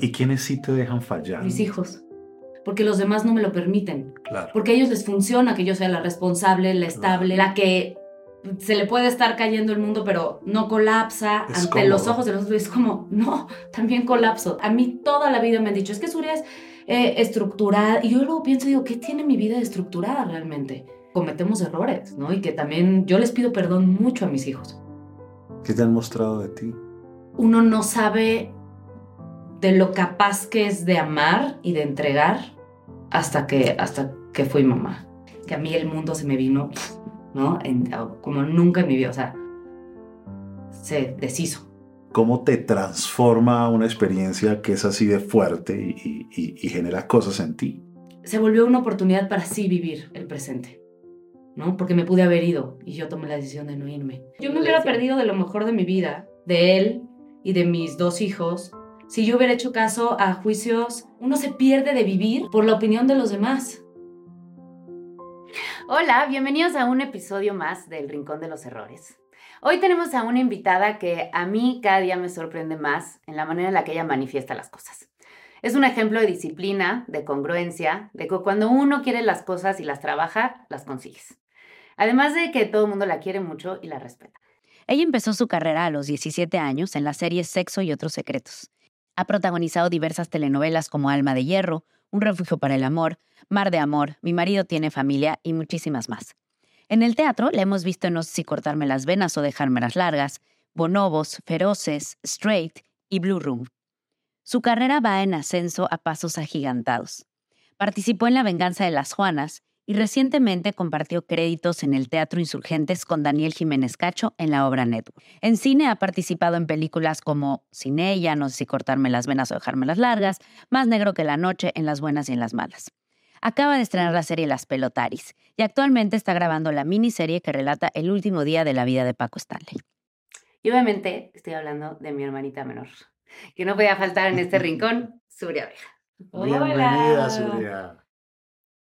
¿Y quiénes sí te dejan fallar? Mis hijos. Porque los demás no me lo permiten. Claro. Porque a ellos les funciona que yo sea la responsable, la estable, la que se le puede estar cayendo el mundo, pero no colapsa Es ante los ojos de los otros. Es como, no, también colapso. A mí toda la vida me han dicho, es que Surya es eh, estructurada. Y yo luego pienso, digo, ¿qué tiene mi vida estructurada realmente? Cometemos errores, ¿no? Y que también yo les pido perdón mucho a mis hijos. ¿Qué te han mostrado de ti? Uno no sabe de lo capaz que es de amar y de entregar hasta que, hasta que fui mamá. Que a mí el mundo se me vino, ¿no? En- como nunca en mi vida, o sea, se deshizo. ¿Cómo te transforma una experiencia que es así de fuerte y, y- y genera cosas en ti? Se volvió una oportunidad para sí vivir el presente, ¿no? Porque me pude haber ido y yo tomé la decisión de no irme. Yo me hubiera perdido de lo mejor de mi vida, de él y de mis dos hijos, si yo hubiera hecho caso a juicios. Uno se pierde de vivir por la opinión de los demás. Hola, bienvenidos a un episodio más del Rincón de los Errores. Hoy tenemos a una invitada que a mí cada día me sorprende más en la manera en la que ella manifiesta las cosas. Es un ejemplo de disciplina, de congruencia, de que cuando uno quiere las cosas y las trabaja, las consigues. Además de que todo el mundo la quiere mucho y la respeta. Ella empezó su carrera a los 17 años en la serie Sexo y otros secretos. Ha protagonizado diversas telenovelas como Alma de Hierro, Un refugio para el amor, Mar de amor, Mi marido tiene familia y muchísimas más. En el teatro la hemos visto en No sé si cortarme las venas o dejármelas largas, Bonobos, Feroces, Straight y Blue Room. Su carrera va en ascenso a pasos agigantados. Participó en La venganza de las Juanas y recientemente compartió créditos en el Teatro Insurgentes con Daniel Jiménez Cacho en la obra Network. En cine ha participado en películas como Sin ella, No sé si cortarme las venas o dejármelas largas, Más negro que la noche, En las buenas y en las malas. Acaba de estrenar la serie Las Pelotaris y actualmente está grabando la miniserie que relata el último día de la vida de Paco Stanley. Y obviamente estoy hablando de mi hermanita menor, que no podía faltar en este rincón, Surya. Bienvenida. Surya.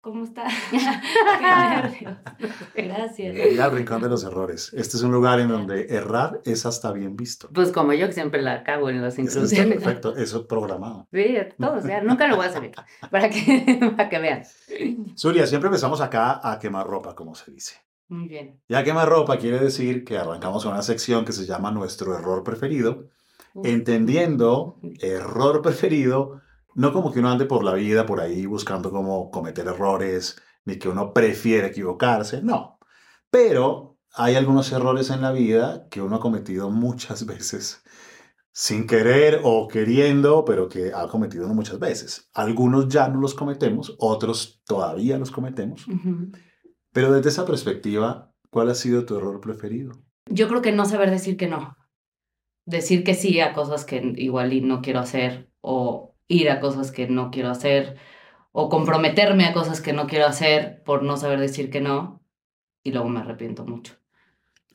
¿Cómo está? Gracias. Bienvenida al Rincón de los Errores. Este es un lugar en donde errar es hasta bien visto. Pues como yo que siempre la cago en las introducciones. perfecto, eso es programado. Sí, todo, o sea, nunca lo voy a hacer para que, para que vean. Surya, siempre empezamos acá a quemar ropa, como se dice. Muy bien. Ya quemar ropa quiere decir que arrancamos una sección que se llama Nuestro Error Preferido, entendiendo error preferido, no como que uno ande por la vida por ahí buscando cómo cometer errores, ni que uno prefiere equivocarse, no. Pero hay algunos errores en la vida que uno ha cometido muchas veces, sin querer o queriendo, pero que ha cometido uno muchas veces. Algunos ya no los cometemos, otros todavía los cometemos. Pero desde esa perspectiva, ¿cuál ha sido tu error preferido? Yo creo que no saber decir que no. Decir que sí a cosas que igual y no quiero hacer, o ir a cosas que no quiero hacer, o comprometerme a cosas que no quiero hacer por no saber decir que no, y luego me arrepiento mucho.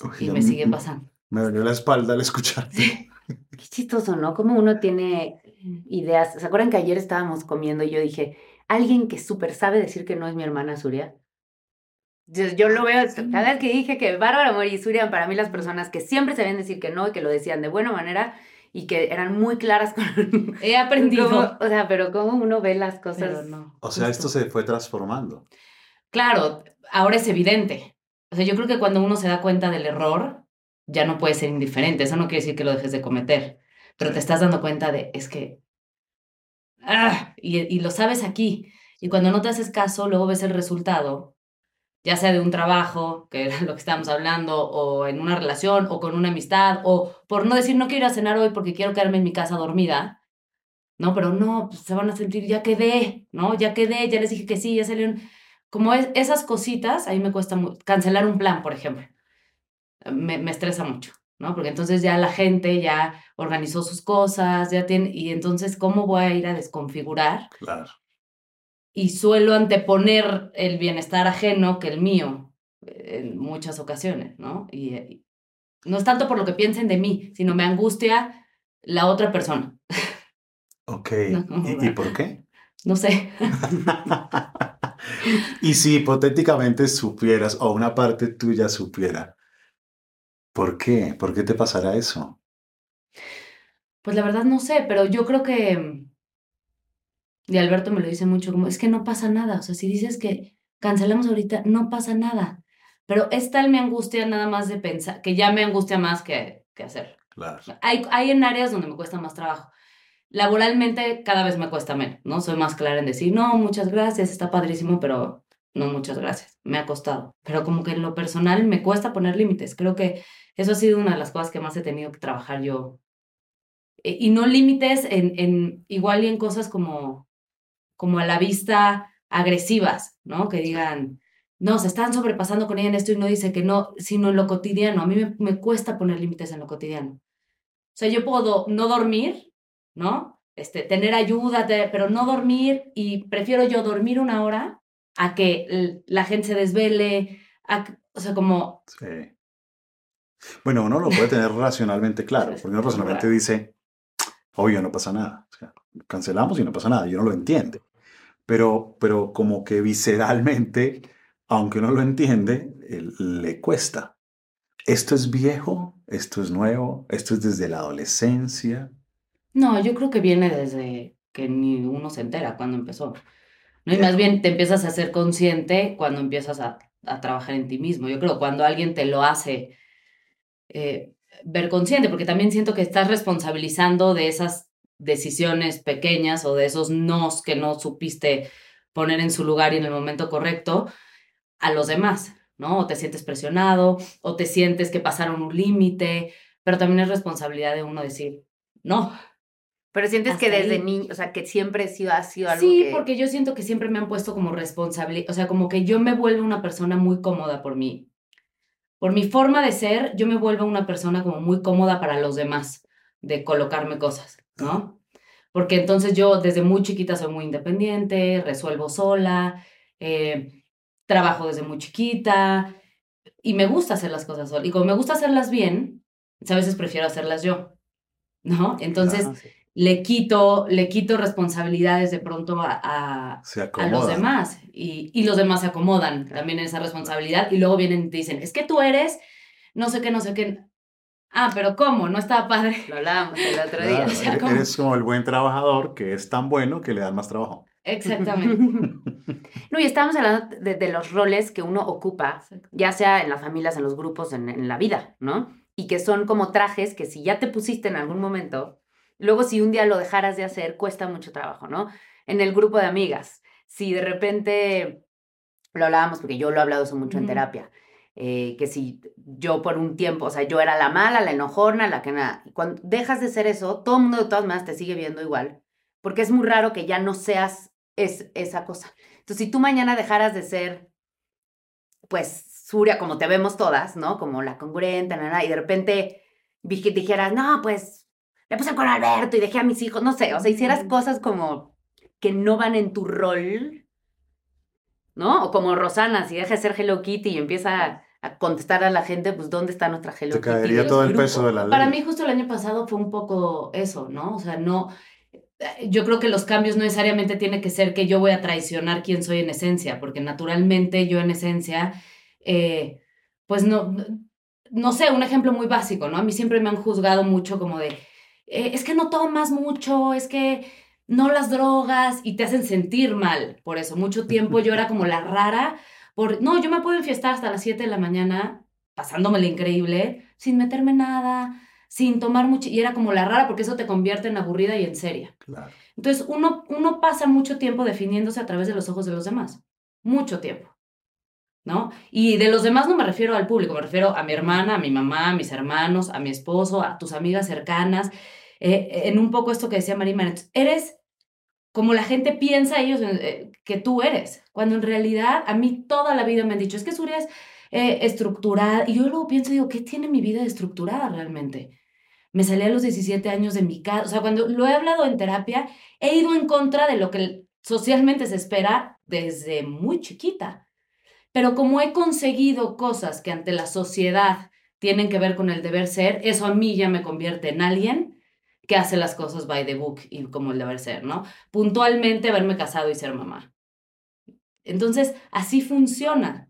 Uy, Y me sigue pasando. Me dolió la espalda al escucharte. Qué chistoso, ¿no? Como uno tiene ideas. ¿Se acuerdan que ayer estábamos comiendo y yo dije, alguien que súper sabe decir que no es mi hermana Surya? Yo, yo lo veo, cada vez que dije que Bárbara Mori y Surya para mí las personas que siempre sabían decir que no y que lo decían de buena manera y que eran muy claras con... He aprendido. cómo- o sea, pero cómo uno ve las cosas... Pero no. O sea, justo. esto se fue transformando. Claro, ahora es evidente. O sea, yo creo que cuando uno se da cuenta del error, ya no puede ser indiferente. Eso no quiere decir que lo dejes de cometer, pero te estás dando cuenta de, es que... ¡Ah! Y, y lo sabes aquí. Y cuando no te haces caso, luego ves el resultado, ya sea de un trabajo, que era lo que estábamos hablando, o en una relación, o con una amistad, o por no decir no quiero ir a cenar hoy porque quiero quedarme en mi casa dormida. No, pero no, pues se van a sentir, ya quedé, ¿no? Ya quedé, ya les dije que sí, ya salieron. como es, esas cositas, ahí me cuesta mu- cancelar un plan, por ejemplo. Me, me estresa mucho, ¿no? Porque entonces ya la gente ya organizó sus cosas, ya tiene, y entonces, ¿cómo voy a ir a desconfigurar? Claro. Y suelo anteponer el bienestar ajeno que el mío eh, en muchas ocasiones, ¿no? Y, eh, y no es tanto por lo que piensen de mí, sino me angustia la otra persona. Ok. No, ¿Y, y por qué? No sé. y si hipotéticamente supieras, o una parte tuya supiera, ¿por qué? ¿Por qué te pasará eso? Pues la verdad no sé, pero yo creo que, y Alberto me lo dice mucho, como es que no pasa nada, o sea, si dices que cancelamos ahorita, no pasa nada, pero es tal mi angustia nada más de pensar, que ya me angustia más que, que hacer. Claro. Hay, hay en áreas donde me cuesta más trabajo. Laboralmente cada vez me cuesta menos, ¿no? Soy más clara en decir, no, muchas gracias, está padrísimo, pero no, muchas gracias, me ha costado. Pero como que en lo personal me cuesta poner límites. Creo que eso ha sido una de las cosas que más he tenido que trabajar yo eh, y no límites en, en igual y en cosas como, como a la vista agresivas, ¿no? Que digan, no, se están sobrepasando con ella en esto y no dice que no, sino en lo cotidiano. A mí me, me cuesta poner límites en lo cotidiano. O sea, yo puedo no dormir, ¿no? Este, tener ayuda, pero no dormir y prefiero yo dormir una hora a que la gente se desvele, a o sea, como, Sí. Bueno, uno lo puede tener racionalmente claro, porque uno racionalmente dice, obvio, no pasa nada. O sea, cancelamos y no pasa nada, y uno lo entiende. Pero, pero como que visceralmente, aunque uno lo entiende, le cuesta. Esto es viejo, esto es nuevo, esto es desde la adolescencia. no, yo creo que viene desde que ni uno se entera cuando empezó. ¿no? Y más bien te empiezas a ser consciente cuando empiezas a, a trabajar en ti mismo. Yo creo cuando alguien te lo hace eh, ver consciente, porque también siento que estás responsabilizando de esas decisiones pequeñas o de esos nos que no supiste poner en su lugar y en el momento correcto a los demás, ¿no? O te sientes presionado, o te sientes que pasaron un límite, pero también es responsabilidad de uno decir, no. Pero sientes que desde ahí. niño, o sea, que siempre ha sido, ha sido algo Sí, que... porque yo siento que siempre me han puesto como responsable, o sea, como que yo me vuelvo una persona muy cómoda por mí. Por mi forma de ser, yo me vuelvo una persona como muy cómoda para los demás, de colocarme cosas, ¿no? Porque entonces yo desde muy chiquita soy muy independiente, resuelvo sola, eh, trabajo desde muy chiquita y me gusta hacer las cosas sola. Y como me gusta hacerlas bien, a veces prefiero hacerlas yo, ¿no? Entonces Ajá, le quito, le quito responsabilidades de pronto a, a, los demás y, y los demás se acomodan también en esa responsabilidad y luego vienen y te dicen, es que tú eres no sé qué, no sé qué. Ah, pero ¿cómo? No estaba padre. Lo hablábamos el otro día. Claro, o sea, eres- como- eres como el buen trabajador que es tan bueno que le dan más trabajo. Exactamente. No, y estábamos hablando de, de los roles que uno ocupa, ya sea en las familias, en los grupos, en, en la vida, ¿no? Y que son como trajes que si ya te pusiste en algún momento, luego si un día lo dejaras de hacer, cuesta mucho trabajo, ¿no? En el grupo de amigas, si de repente, lo hablábamos porque yo lo he hablado eso mucho en terapia, eh, que si yo por un tiempo, o sea, yo era la mala, la enojona, la que nada, y cuando dejas de ser eso, todo el mundo de todas maneras te sigue viendo igual, porque es muy raro que ya no seas es, esa cosa. Entonces, si tú mañana dejaras de ser, pues, Suria, como te vemos todas, ¿no? Como la congruente, na, na, y de repente dij- dijeras, no, pues, le puse con Alberto y dejé a mis hijos, no sé, o sea, hicieras cosas como que no van en tu rol, ¿no? O como Rosana, si deja de ser Hello Kitty y empieza a, a contestar a la gente, pues, ¿dónde está nuestra Hello Te Kitty? caería todo el peso de la ley. Para mí justo el año pasado fue un poco eso, ¿no? O sea, no, yo creo que los cambios no necesariamente tiene que ser que yo voy a traicionar quién soy en esencia, porque naturalmente yo en esencia, eh, pues no, no sé, un ejemplo muy básico, ¿no? A mí siempre me han juzgado mucho como de, eh, es que no tomas mucho, es que no las drogas y te hacen sentir mal por eso. Mucho tiempo yo era como la rara, por, no, yo me puedo enfiestar hasta las 7 de la mañana, pasándomela increíble, sin meterme nada, sin tomar mucho, y era como la rara porque eso te convierte en aburrida y en seria. Claro. Entonces uno, uno pasa mucho tiempo definiéndose a través de los ojos de los demás, mucho tiempo, ¿no? Y de los demás no me refiero al público, me refiero a mi hermana, a mi mamá, a mis hermanos, a mi esposo, a tus amigas cercanas, eh, en un poco esto que decía María María, eres como la gente piensa ellos, eh, que tú eres. Cuando en realidad a mí toda la vida me han dicho, es que Surya es eh, estructurada. Y yo luego pienso y digo, ¿qué tiene mi vida estructurada realmente? Me salí a los 17 años de mi casa. O sea, cuando lo he hablado en terapia, he ido en contra de lo que socialmente se espera desde muy chiquita. Pero como he conseguido cosas que ante la sociedad tienen que ver con el deber ser, eso a mí ya me convierte en alguien que hace las cosas by the book y como el deber ser, ¿no? Puntualmente haberme casado y ser mamá. Entonces, así funciona.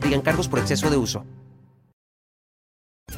aplican cargos por exceso de uso.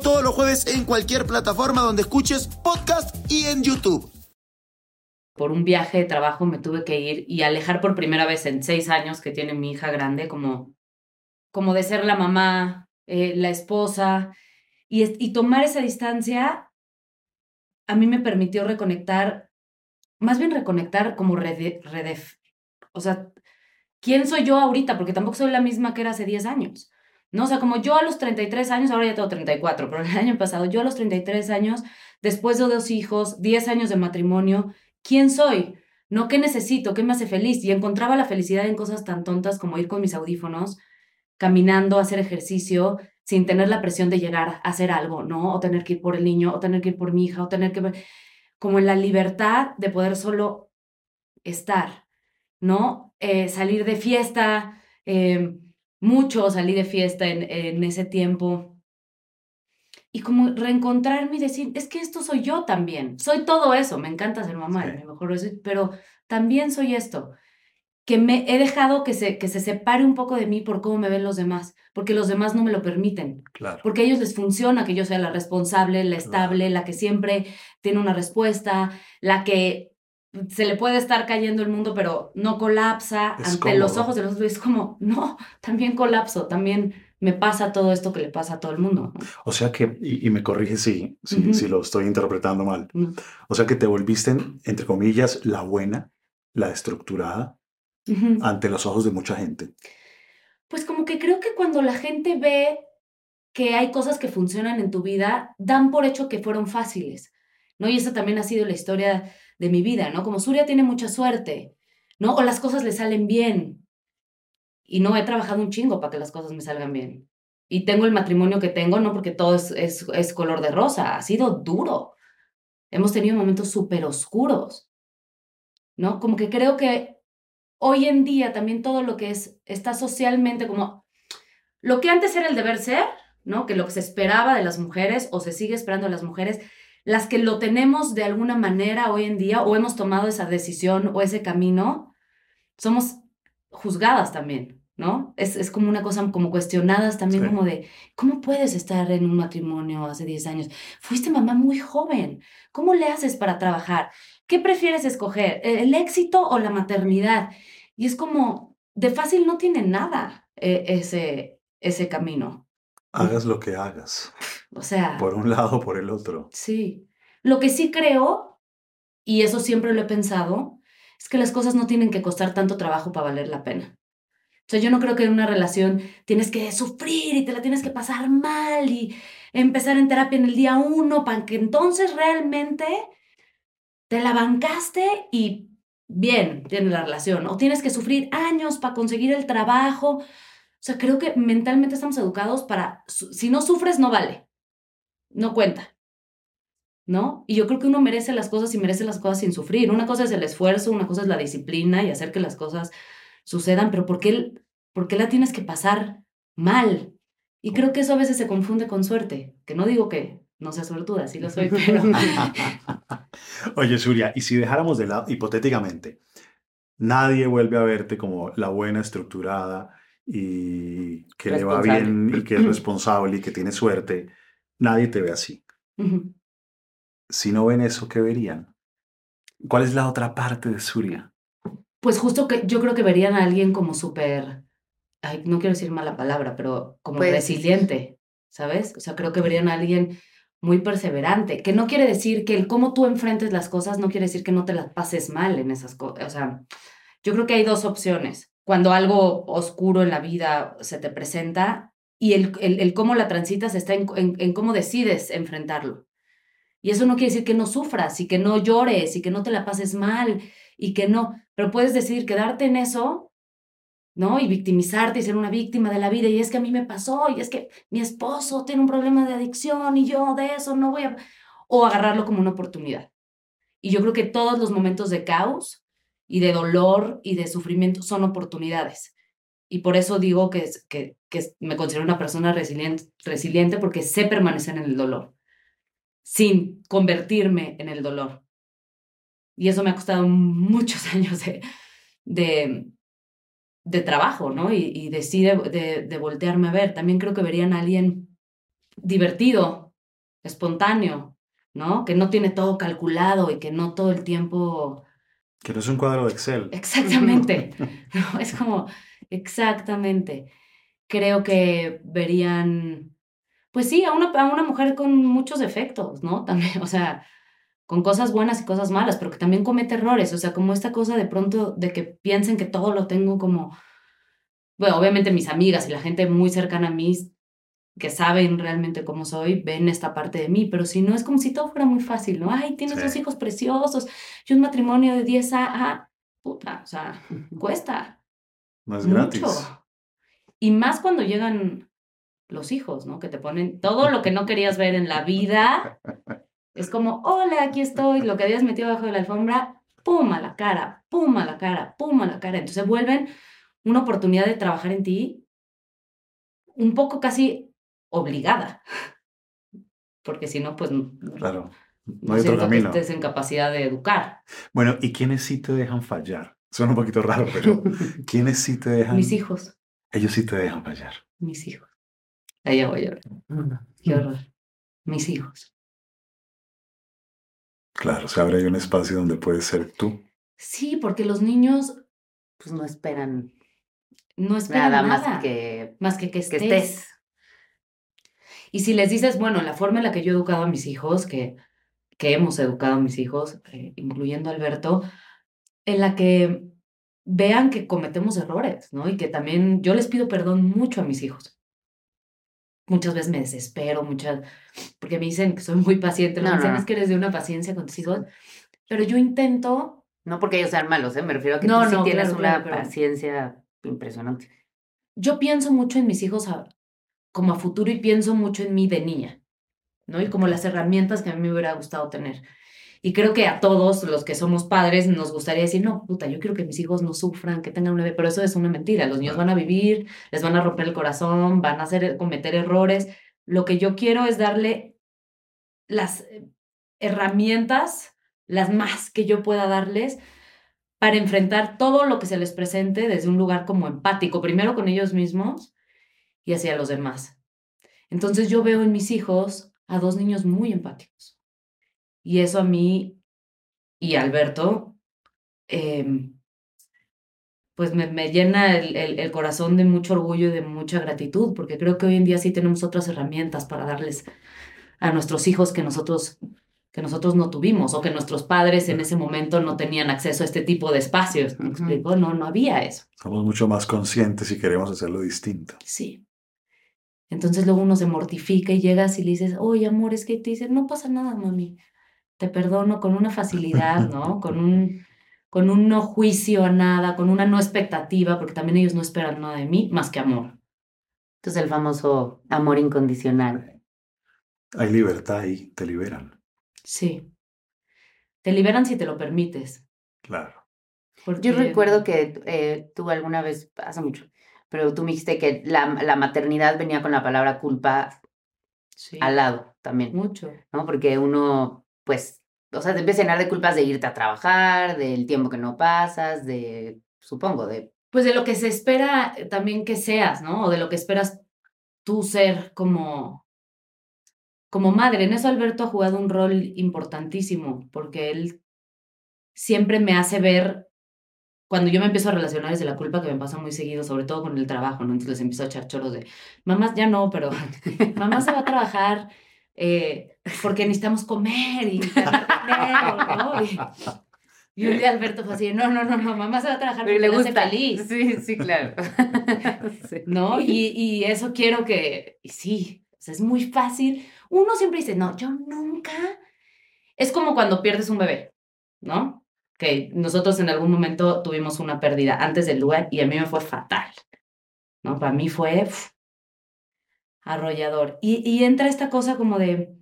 todos los jueves en cualquier plataforma donde escuches podcast y en YouTube. Por un viaje de trabajo me tuve que ir y alejar por primera vez en seis años que tiene mi hija grande, como, como de ser la mamá, eh, la esposa, y, tomar esa distancia a mí me permitió reconectar, más bien reconectar como redef, o sea, ¿quién soy yo ahorita? Porque tampoco soy la misma que era hace 10 años. ¿No? O sea, como yo a los 33 años, ahora ya tengo 34, pero el año pasado, yo a los 33 años, después de dos hijos, 10 años de matrimonio, ¿quién soy? ¿No? ¿Qué necesito? ¿Qué me hace feliz? Y encontraba la felicidad en cosas tan tontas como ir con mis audífonos, caminando, hacer ejercicio, sin tener la presión de llegar a hacer algo, ¿no? O tener que ir por el niño, o tener que ir por mi hija, o tener que... Como en la libertad de poder solo estar, ¿no? Eh, salir de fiesta, eh, mucho, salí de fiesta en, en ese tiempo. Y como reencontrarme y decir, es que esto soy yo también, soy todo eso, me encanta ser mamá, mejor pero también soy esto, que me he dejado que se, que se separe un poco de mí por cómo me ven los demás, porque los demás no me lo permiten, Claro. porque a ellos les funciona que yo sea la responsable, la estable, la que siempre tiene una respuesta, la que se le puede estar cayendo el mundo, pero no colapsa Es ante los ojos de los otros. Es como, no, también colapso, también me pasa todo esto que le pasa a todo el mundo. ¿no? O sea que, y, y me corrige si, si, lo estoy interpretando mal. O sea que te volviste, entre comillas, la buena, la estructurada, ante los ojos de mucha gente. Pues como que creo que cuando la gente ve que hay cosas que funcionan en tu vida, dan por hecho que fueron fáciles, ¿no? Y esa también ha sido la historia de mi vida, ¿no? Como Surya tiene mucha suerte, ¿no? O las cosas le salen bien. Y no he trabajado un chingo para que las cosas me salgan bien. Y tengo el matrimonio que tengo, no porque todo es, es, es color de rosa, ha sido duro. Hemos tenido momentos súper oscuros, ¿no? Como que creo que hoy en día también todo lo que es, está socialmente como, lo que antes era el deber ser, ¿no? Que lo que se esperaba de las mujeres o se sigue esperando de las mujeres, las que lo tenemos de alguna manera hoy en día o hemos tomado esa decisión o ese camino, somos juzgadas también, ¿no? Es, es como una cosa como cuestionadas también Sí. como de, ¿cómo puedes estar en un matrimonio hace 10 años? Fuiste mamá muy joven, ¿cómo le haces para trabajar? ¿Qué prefieres escoger, el éxito o la maternidad? Y es como, de fácil no tiene nada eh, ese, ese camino. Hagas lo que hagas, O sea, por un lado o por el otro. sí. Lo que sí creo, y eso siempre lo he pensado, es que las cosas no tienen que costar tanto trabajo para valer la pena. O sea, yo no creo que en una relación tienes que sufrir y te la tienes que pasar mal y empezar en terapia en el día uno para que entonces realmente te la bancaste y bien tiene la relación. O tienes que sufrir años para conseguir el trabajo. O sea, creo que mentalmente estamos educados para, si no sufres, no vale. No cuenta. ¿No? Y yo creo que uno merece las cosas y merece las cosas sin sufrir. Una cosa es el esfuerzo, una cosa es la disciplina y hacer que las cosas sucedan, pero ¿por qué, ¿por qué la tienes que pasar mal? Y creo que eso a veces se confunde con suerte, que no digo que no sea suertuda, sí lo soy, pero... Oye, Surya, y si dejáramos de lado, hipotéticamente, nadie vuelve a verte como la buena, estructurada y que le va bien y que es responsable y que tiene suerte, nadie te ve así. Si no ven eso, ¿qué verían? ¿Cuál es la otra parte de Surya? Pues justo que yo creo que verían a alguien como súper, no quiero decir mala palabra, pero como Pues- resiliente, ¿sabes? O sea, creo que verían a alguien muy perseverante, que no quiere decir que el cómo tú enfrentes las cosas no quiere decir que no te las pases mal en esas cosas. O sea, yo creo que hay dos opciones. Cuando algo oscuro en la vida se te presenta y el, el, el cómo la transitas está en, en, en cómo decides enfrentarlo. Y eso no quiere decir que no sufras y que no llores y que no te la pases mal y que no, pero puedes decidir quedarte en eso, ¿no? Y victimizarte y ser una víctima de la vida. Y es que a mí me pasó, y es que mi esposo tiene un problema de adicción y yo de eso no voy a... O agarrarlo como una oportunidad. Y yo creo que todos los momentos de caos y de dolor y de sufrimiento son oportunidades. Y por eso digo que, que, que me considero una persona resiliente, resiliente porque sé permanecer en el dolor, sin convertirme en el dolor. Y eso me ha costado muchos años de, de, de trabajo, ¿no? Y, y de sí, de, de, de voltearme a ver. También creo que verían a alguien divertido, espontáneo, ¿no? Que no tiene todo calculado y que no todo el tiempo... Que no es un cuadro de Excel. Exactamente. ¿no? Es como, exactamente. Creo que verían, pues sí, a una, a una mujer con muchos defectos, ¿no? También, o sea, con cosas buenas y cosas malas, pero que también comete errores, o sea, como esta cosa de pronto de que piensen que todo lo tengo como, bueno, obviamente mis amigas y la gente muy cercana a mí que saben realmente cómo soy, ven esta parte de mí, pero si no es como si todo fuera muy fácil, ¿no? Ay, tienes Sí. dos hijos preciosos y un matrimonio de 10 a, ah, puta, o sea, cuesta No es mucho. gratis. Y más cuando llegan los hijos, ¿no? Que te ponen todo lo que no querías ver en la vida. Es como, hola, aquí estoy, lo que habías metido abajo de la alfombra, pum a la cara, pum a la cara, pum a la cara. Entonces vuelven una oportunidad de trabajar en ti un poco casi obligada. Porque si no, pues no, Claro. No no hay otro siento que camino. estés en capacidad de educar. Bueno, ¿y quiénes sí te dejan fallar? Suena un poquito raro, pero ¿quiénes sí te dejan? Mis hijos, Ellos sí te dejan fallar. mis hijos. Ahí ya voy a llorar. Qué horror. Mis hijos. Claro, se abre ahí un espacio donde puedes ser tú. Sí, porque los niños Pues no esperan no esperan nada, nada, más que, más que que estés. Y si les dices, bueno, la forma en la que yo he educado a mis hijos, que, que hemos educado a mis hijos, eh, incluyendo a Alberto, en la que vean que cometemos errores, ¿no? Y que también yo les pido perdón mucho a mis hijos. Muchas veces me desespero, muchas, porque me dicen que soy muy paciente, No, me dicen no. es que eres de una paciencia con tus hijos, pero yo intento No porque ellos sean malos, ¿eh? me refiero a que No, tú sí tienes claro, una pero- paciencia impresionante. yo pienso mucho en mis hijos a- como a futuro y pienso mucho en mí de niña, ¿no? Y como las herramientas que a mí me hubiera gustado tener. Y creo que a todos los que somos padres nos gustaría decir, no, puta, yo quiero que mis hijos no sufran, que tengan una vida, pero eso es una mentira. Los niños van a vivir, les van a romper el corazón, van a hacer, cometer errores. Lo que yo quiero es darle las eh, herramientas, las más que yo pueda darles, para enfrentar todo lo que se les presente desde un lugar como empático, primero con ellos mismos y hacia los demás. Entonces yo veo en mis hijos a dos niños muy empáticos. Y eso a mí y a Alberto, em, pues me, me llena el, el- el corazón de mucho orgullo y de mucha gratitud, porque creo que hoy en día sí tenemos otras herramientas para darles a nuestros hijos que nosotros que nosotros no tuvimos o que nuestros padres en ese momento no tenían acceso a este tipo de espacios. ¿Me explico? No, no había eso. Somos mucho más conscientes y queremos hacerlo distinto. Sí. Entonces luego uno se mortifica y llegas y le dices, oye, amor, es que te dicen, no pasa nada, mami. Te perdono con una facilidad, ¿no? Con un, con un no juicio a nada, con una no expectativa, porque también ellos no esperan nada de mí más que amor. Entonces el famoso amor incondicional. Hay libertad y te liberan. Sí. Te liberan si te lo permites. Claro. Yo recuerdo que eh, tú alguna vez, hace mucho, pero tú me dijiste que la, la maternidad venía con la palabra culpa Sí, al lado también, mucho. ¿no? Porque uno, pues, o sea, te empieza a llenar de culpas de irte a trabajar, del tiempo que no pasas, de, supongo, de... Pues de lo que se espera eh, también que seas, ¿no? O de lo que esperas tú ser como, como madre. En eso Alberto ha jugado un rol importantísimo, porque él siempre me hace ver, cuando yo me empiezo a relacionar es de la culpa que me pasa muy seguido, sobre todo con el trabajo, ¿no? Entonces les empiezo a echar choros de, mamá ya no, pero mamá se va a trabajar eh, porque necesitamos comer y. Y, y un día Alberto fue así, no, no, no, no, mamá se va a trabajar porque le le hace gusta. feliz. Sí, sí, claro. Sí. ¿no? Y, y eso quiero que, y sí, o sea, es muy fácil. Uno siempre dice, no, yo nunca. Es como cuando pierdes un bebé, ¿no? Que nosotros en algún momento tuvimos una pérdida antes del lugar y a mí me fue fatal, ¿no? Para mí fue uf, arrollador. Y, y entra esta cosa como de,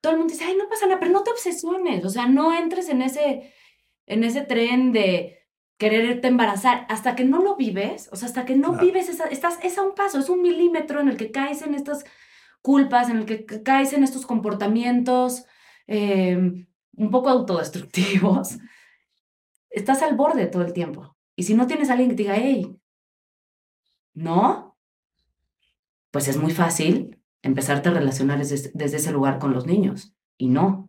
todo el mundo dice, ay, no pasa nada, pero no te obsesiones, o sea, no entres en ese, en ese tren de quererte embarazar, hasta que no lo vives, o sea, hasta que no Claro. vives, esa, estás, es a un paso, es un milímetro en el que caes en estas culpas, en el que ca- caes en estos comportamientos eh, un poco autodestructivos. Estás al borde todo el tiempo. Y si no tienes a alguien que te diga, hey, no, pues es muy fácil empezarte a relacionar desde, ese lugar con los niños. Y no.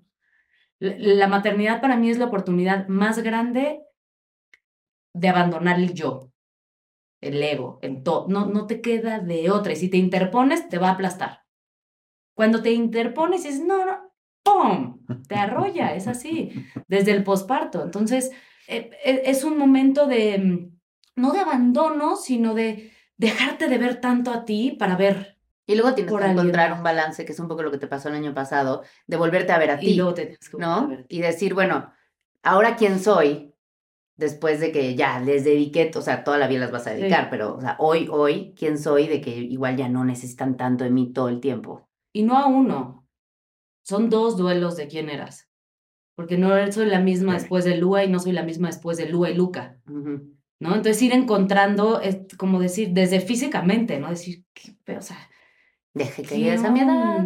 La- maternidad para mí es la oportunidad más grande de abandonar el yo, el ego, el todo. No, no te queda de otra. Y si te interpones, te va a aplastar. Cuando te interpones dices, no, no, ¡pum! Te arrolla, es así, desde el posparto. Entonces, eh, eh, es un momento de, mm, no de abandono, sino de dejarte de ver tanto a ti para ver. Y luego tienes Por que encontrar un balance, que es un poco lo que te pasó el año pasado, de volverte a ver a ti. Y luego te tienes que a ¿no? Y decir, bueno, ahora quién soy, después de que ya les dediqué, o sea, toda la vida las vas a Sí. dedicar, pero, o sea, hoy, hoy, quién soy, de que igual ya no necesitan tanto de mí todo el tiempo. Y no a uno. Son dos duelos de quién eras. Porque no soy la misma después de Lua y no soy la misma después de Lua y Luca. ¿No? Entonces ir encontrando, es como decir, desde físicamente, ¿no? Decir, ¿qué pe- o sea, Deje que ¿qué llegues a mi edad.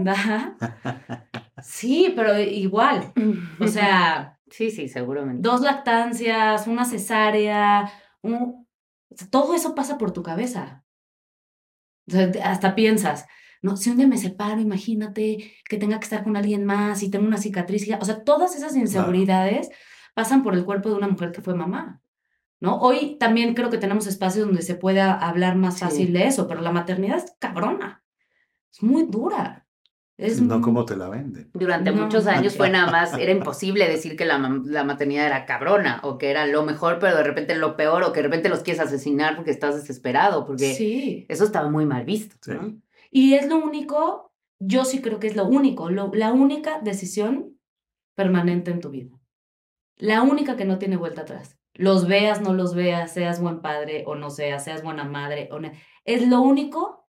Sí, pero igual, o sea, sí, sí, seguramente. dos lactancias, una cesárea, un- todo eso pasa por tu cabeza. O sea, hasta piensas, no, si un día me separo, imagínate que tenga que estar con alguien más y tengo una cicatriz, o sea, todas esas inseguridades pasan por el cuerpo de una mujer que fue mamá. ¿No? Hoy también creo que tenemos espacios donde se pueda hablar más Sí. fácil de eso, pero la maternidad es cabrona. Es muy dura. Es No mu- como te la venden. Durante No. muchos años fue nada más, era imposible decir que la, la maternidad era cabrona o que era lo mejor, pero de repente lo peor o que de repente los quieres asesinar porque estás desesperado, porque Sí. eso estaba muy mal visto. Sí. ¿no? Y es lo único, yo sí creo que es lo único, lo- la única decisión permanente en tu vida. La única que no tiene vuelta atrás. Los veas, no los veas, seas buen padre o no seas, seas buena madre o no. Es lo único,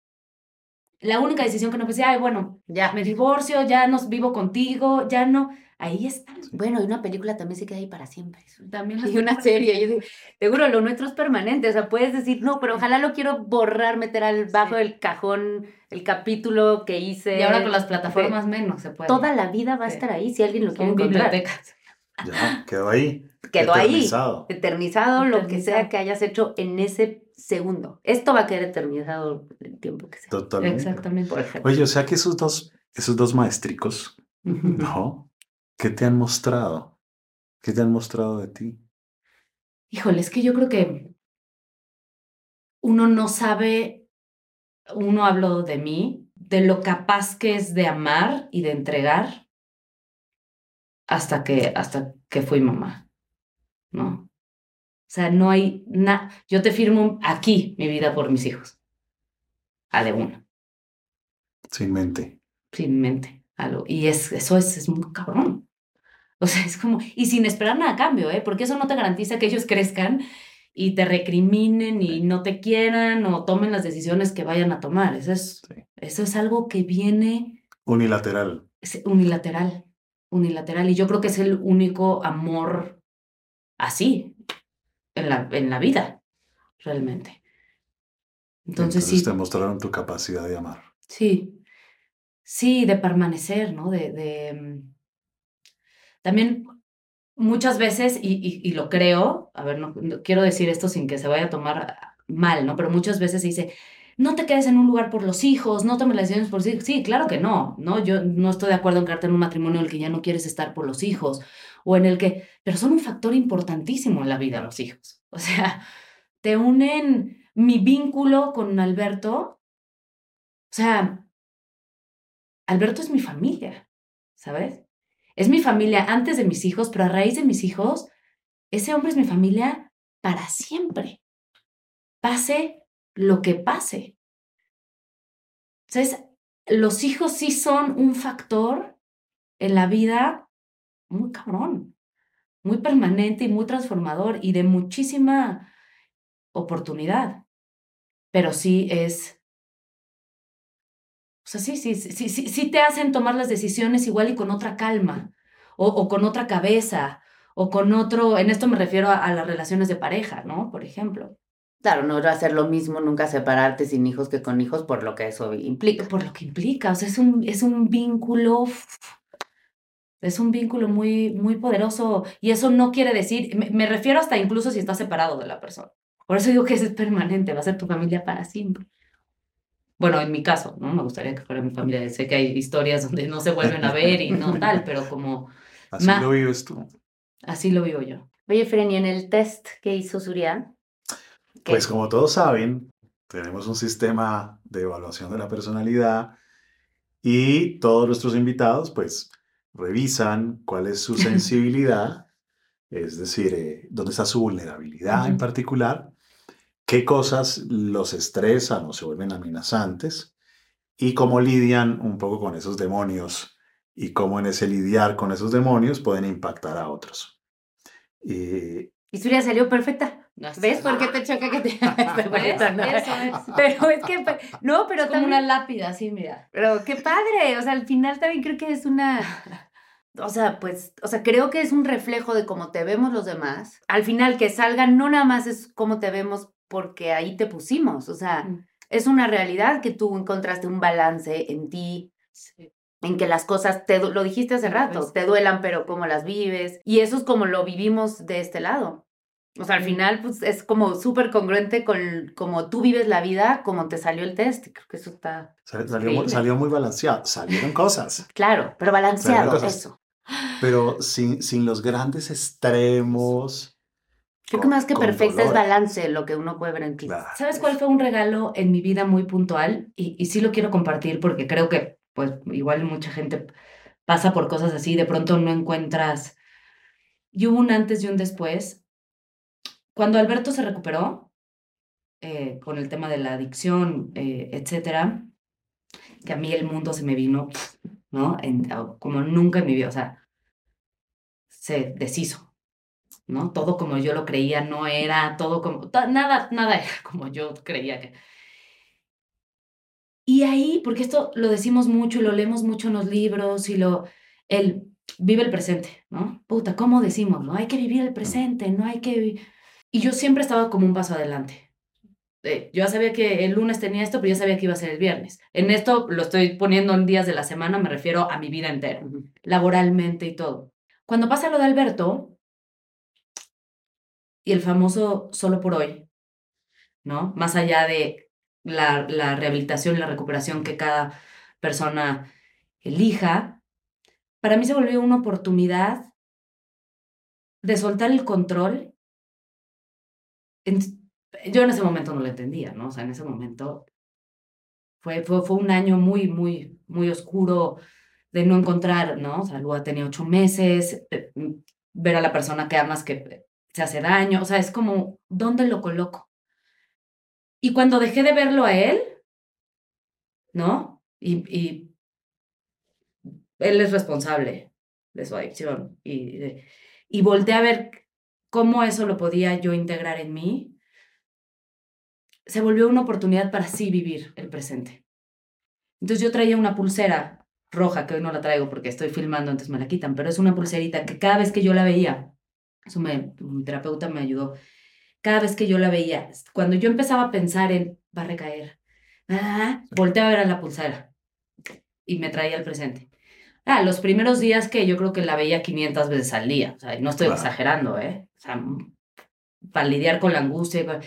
la única decisión que no decir, ay, bueno, Ya. me divorcio, ya no vivo contigo, ya no. Ahí está. Bueno, y una película también se queda ahí para siempre. También Y una serie, yo digo, seguro lo nuestro es permanente, o sea, puedes decir, no, pero ojalá lo quiero borrar, meter al bajo Sí. del cajón el capítulo que hice. Y ahora con las plataformas menos se puede. Toda la vida va a Sí. estar ahí si alguien lo quiere Son encontrar. bibliotecas. Ya, quedó ahí. Quedó ahí, eternizado. eternizado lo que sea Eternizado. que hayas hecho en ese segundo. Esto va a quedar eternizado el tiempo que sea. Totalmente. Exactamente. Por ejemplo. Oye, o sea que esos dos, esos dos maestricos, ¿no? ¿Qué te han mostrado? ¿Qué te han mostrado de ti? Híjole, es que yo creo que uno no sabe, uno hablo de mí, de lo capaz que es de amar y de entregar hasta que, hasta que fui mamá, ¿no? O sea, no hay nada, yo te firmo aquí mi vida por mis hijos, a de una, Sin mente. sin mente, algo. Y es, eso es, es muy cabrón. O sea, es como, y sin esperar nada a cambio, ¿eh? Porque eso no te garantiza que ellos crezcan y te recriminen y no te quieran o tomen las decisiones que vayan a tomar. Eso es, Sí. eso es algo que viene Unilateral. es unilateral, unilateral. Y yo creo que es el único amor así. en la, en la vida, realmente. Entonces, Entonces sí, te mostraron tu capacidad de amar. sí, sí, de permanecer, ¿no? De, de mm, también muchas veces, y, y, y lo creo, a ver, no, no quiero decir esto sin que se vaya a tomar mal, ¿no? Pero muchas veces se dice, no te quedes en un lugar por los hijos, no tomes las decisiones por los hijos. Sí, claro que no, ¿no? Yo no estoy de acuerdo en quedarte en un matrimonio en el que ya no quieres estar por los hijos o en el que, pero son un factor importantísimo en la vida los hijos. O sea, te unen mi vínculo con Alberto. O sea, Alberto es mi familia, ¿sabes? Es mi familia antes de mis hijos, pero a raíz de mis hijos, ese hombre es mi familia para siempre. Pase lo que pase. Entonces, los hijos sí son un factor en la vida muy cabrón, muy permanente y muy transformador y de muchísima oportunidad. Pero sí es. O sea, sí, sí, sí, sí, te hacen tomar las decisiones igual y con otra calma, o, con otra cabeza, o con otro. En esto me refiero a las relaciones de pareja, ¿no? Por ejemplo. Claro, no va a ser lo mismo nunca separarte sin hijos que con hijos por lo que eso implica. Por lo que implica, o sea, es un, es un vínculo, es un vínculo muy, muy poderoso y eso no quiere decir, me, me refiero hasta incluso si estás separado de la persona. Por eso digo que es permanente, va a ser tu familia para siempre. Bueno, en mi caso, ¿no? Me gustaría que fuera mi familia. Sé que hay historias donde no se vuelven a ver y no tal, pero como Así Ma- lo vives tú. así lo vivo yo. Oye, Fren, ¿y en el test que hizo Surya? ¿Qué? Pues como todos saben, tenemos un sistema de evaluación de la personalidad y todos nuestros invitados pues revisan cuál es su sensibilidad, es decir, eh, dónde está su vulnerabilidad en particular, qué cosas los estresan o se vuelven amenazantes y cómo lidian un poco con esos demonios y cómo en ese lidiar con esos demonios pueden impactar a otros. Eh, Y Surya salió perfecta. ¿Ves por qué te choca que te bonita, no? Eso es. Pero es que, no, pero Es como también, una lápida, así, mira. pero qué padre, o sea, al final también creo que es una, o sea, pues, o sea, creo que es un reflejo de cómo te vemos los demás. Al final que salga no nada más es cómo te vemos porque ahí te pusimos, o sea, Mm. es una realidad que tú encontraste un balance en ti, Sí. en que las cosas, te, lo dijiste hace rato, te duelan, pero cómo las vives. Y eso es como lo vivimos de este lado. O sea, al final, pues es como súper congruente con cómo tú vives la vida, como te salió el test. Y Creo que eso está sal- salió, muy- Increíble. salió muy balanceado, salieron cosas. claro, pero balanceado, eso. pero sin, sin los grandes extremos. Creo que más que con perfecta es balance lo que uno puede ver en ti. Claro. ¿Sabes cuál fue un regalo en mi vida muy puntual? Y, y sí lo quiero compartir porque creo que, pues, igual mucha gente pasa por cosas así, de pronto no encuentras. Y hubo un antes y un después. Cuando Alberto se recuperó eh, con el tema de la adicción, eh, etcétera, que a mí el mundo se me vino, ¿no? En- como nunca en mi vida, o sea, se deshizo. ¿no? Todo como yo lo creía no era, todo como, nada, nada era como yo creía que. Y ahí, porque esto lo decimos mucho lo leemos mucho en los libros y lo, el, vive el presente, ¿no? Puta, ¿cómo decimos, no? Hay que vivir el presente, no hay que... vi-". Y yo siempre estaba como un paso adelante. Eh, yo ya sabía que el lunes tenía esto, pero ya sabía que iba a ser el viernes. En esto lo estoy poniendo en días de la semana, me refiero a mi vida entera laboralmente y todo. Cuando pasa lo de Alberto y el famoso solo por hoy, ¿no? Más allá de la, la rehabilitación y la recuperación que cada persona elija, para mí se volvió una oportunidad de soltar el control. Yo en ese momento no lo entendía, ¿no? O sea, en ese momento fue, fue, fue un año muy, muy, muy oscuro de no encontrar, ¿no? O sea, Lua tenía ocho meses, eh, mm, ver a la persona que amas que se hace daño, o sea, es como, ¿dónde lo coloco? Y cuando dejé de verlo a él, ¿no? Y, y él es responsable de su adicción y, y volteé a ver cómo eso lo podía yo integrar en mí, se volvió una oportunidad para sí vivir el presente. Entonces yo traía una pulsera roja, que hoy no la traigo porque estoy filmando, entonces me la quitan, pero es una pulserita que cada vez que yo la veía, eso mi terapeuta me ayudó, cada vez que yo la veía, cuando yo empezaba a pensar en, va a recaer, ah, volteaba a ver a la pulsera y me traía al presente. Ah, los primeros días que yo creo que la veía 500 veces al día, o sea, no estoy Claro. exagerando, ¿eh? O sea, para lidiar con la angustia. y con-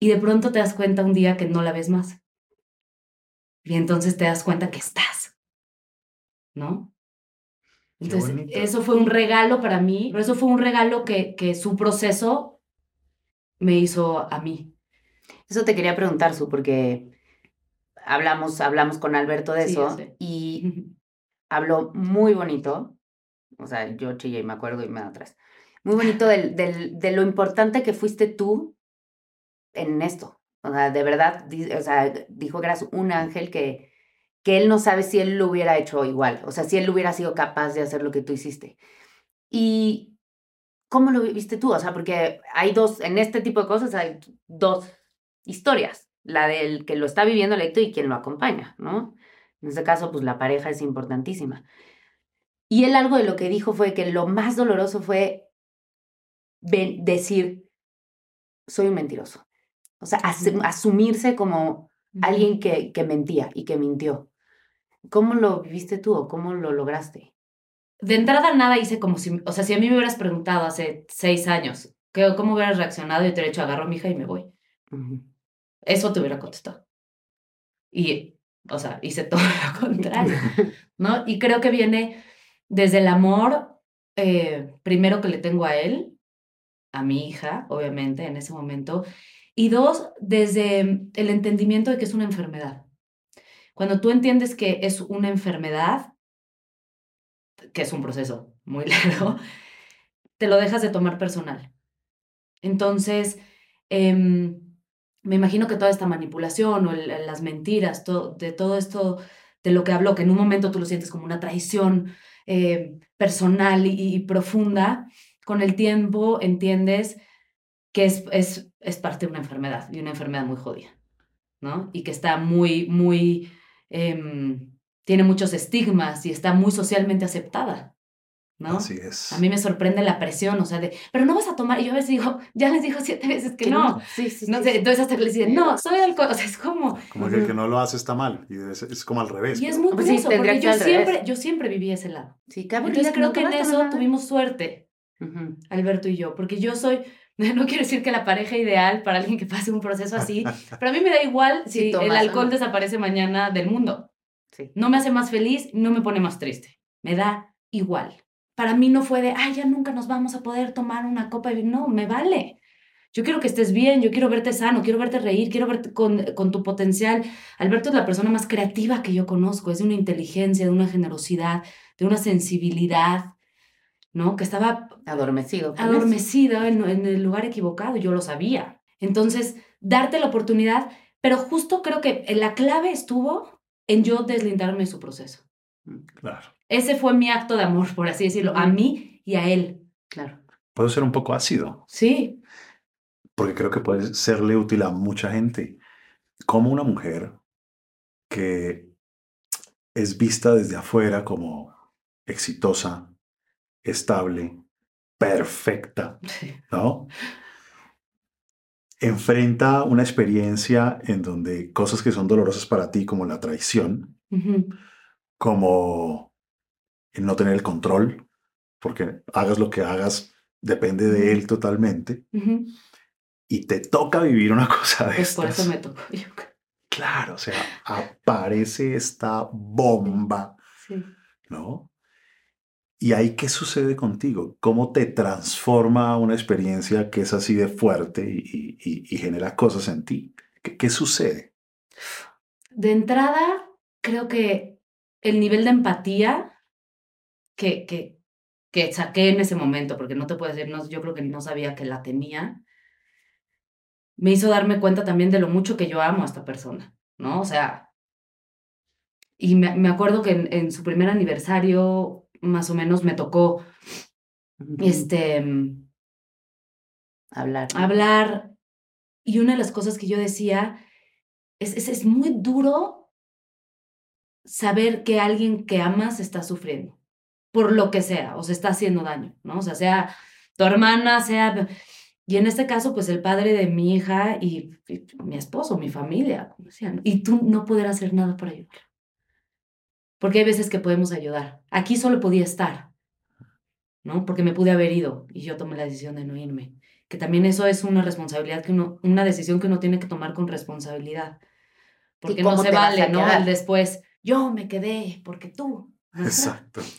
Y de pronto te das cuenta un día que no la ves más. Y entonces te das cuenta que estás, ¿no? Entonces, eso fue un regalo para mí, pero eso fue un regalo que, que su proceso me hizo a mí. Eso te quería preguntar, Su, porque hablamos, hablamos con Alberto de Sí, eso y habló muy bonito. O sea, yo chillé y me acuerdo y me da atrás. Muy bonito del, del- de lo importante que fuiste tú en esto. O sea, de verdad, o sea, dijo que eras un ángel que, que él no sabe si él lo hubiera hecho igual. O sea, si él hubiera sido capaz de hacer lo que tú hiciste. Y ¿cómo lo viste tú? O sea, porque hay dos, en este tipo de cosas hay dos historias. La del que lo está viviendo el lector y quien lo acompaña, ¿no? En este caso, pues la pareja es importantísima. Y él algo de lo que dijo fue que lo más doloroso fue decir, soy un mentiroso. O sea, asu- asumirse como alguien que, que mentía y que mintió. ¿Cómo lo viviste tú o cómo lo lograste? De entrada nada hice como si, o sea, si a mí me hubieras preguntado hace seis años, ¿qué, ¿cómo hubieras reaccionado? Yo te hubiera dicho, agarro a mi hija y me voy. Ujú. Eso te hubiera contestado. Y, o sea, hice todo lo contrario, ¿no? Y creo que viene desde el amor, eh, primero que le tengo a él, a mi hija, obviamente, en ese momento, y dos, desde el entendimiento de que es una enfermedad. Cuando tú entiendes que es una enfermedad, que es un proceso muy largo, te lo dejas de tomar personal. Entonces, em, me imagino que toda esta manipulación o las mentiras, de todo esto, de lo que habló, que en un momento tú lo sientes como una traición eh, personal y, profunda, con el tiempo entiendes que es parte de una enfermedad y una enfermedad muy jodida, ¿no? Y que está muy, muy, em, tiene muchos estigmas y está muy socialmente aceptada, ¿no? Así es. A mí me sorprende la presión, o sea, de, pero no vas a tomar. Y yo a veces digo, ya les digo siete veces que, no. Sí, sí, No sí, sé, sí. entonces hasta que les dicen, no, soy alcohol. O sea, es como. Como que el que no lo hace está mal. Y es, es como al revés. Y es muy Pues sí, curioso, porque que yo revés. siempre, yo siempre viví ese lado. Sí, qué Entonces creo no que en eso nada. tuvimos suerte, Ujú. Alberto y yo, porque yo soy, no quiero decir que la pareja ideal para alguien que pase un proceso así, pero a mí me da igual Si tomas el alcohol no. desaparece mañana del mundo. Sí. No me hace más feliz, no me pone más triste. Me da igual. Para mí no fue de, ay, ya nunca nos vamos a poder tomar una copa de vino. No, me vale. Yo quiero que estés bien, yo quiero verte sano, quiero verte reír, quiero verte con, con tu potencial. Alberto es la persona más creativa que yo conozco, es de una inteligencia, de una generosidad, de una sensibilidad, ¿no? Que estaba Adormecido. vez. adormecido en, en el lugar equivocado, yo lo sabía. Entonces, darte la oportunidad, pero justo creo que la clave estuvo en yo deslindarme de su proceso. Claro. Ese fue mi acto de amor, por así decirlo, a mí y a él. Claro. Puedo ser un poco ácido, Sí, porque creo que puede serle útil a mucha gente. Como una mujer que es vista desde afuera como exitosa, estable, perfecta, ¿no? Enfrenta una experiencia en donde cosas que son dolorosas para ti, como la traición. Como el no tener el control, porque hagas lo que hagas, depende de él totalmente, y te toca vivir una cosa de Pues por estas. eso me tocó. Claro, o sea, aparece esta bomba, Sí. ¿no? ¿Y ahí qué sucede contigo? ¿Cómo te transforma una experiencia que es así de fuerte y, y- y- y genera cosas en ti? ¿Qué, qué sucede? De entrada, creo que el nivel de empatía que, que, que saqué en ese momento, porque no te puedo decir, no, yo creo que no sabía que la tenía, me hizo darme cuenta también de lo mucho que yo amo a esta persona, ¿no? O sea, y me, me acuerdo que en, en su primer aniversario, más o menos, me tocó este, Hablar. hablar y una de las cosas que yo decía es, es, es muy duro saber que alguien que amas está sufriendo, por lo que sea, o se está haciendo daño, ¿no? O sea, sea tu hermana, sea... Y en este caso, pues el padre de mi hija y, y mi esposo, mi familia, como decían, y tú no poder hacer nada para ayudar. Porque hay veces que podemos ayudar. Aquí solo podía estar, ¿no? Porque me pude haber ido y yo tomé la decisión de no irme. Que también eso es una responsabilidad que uno, una decisión que uno tiene que tomar con responsabilidad. Porque no se vale, ¿no? El después, yo me quedé porque tú. Exacto.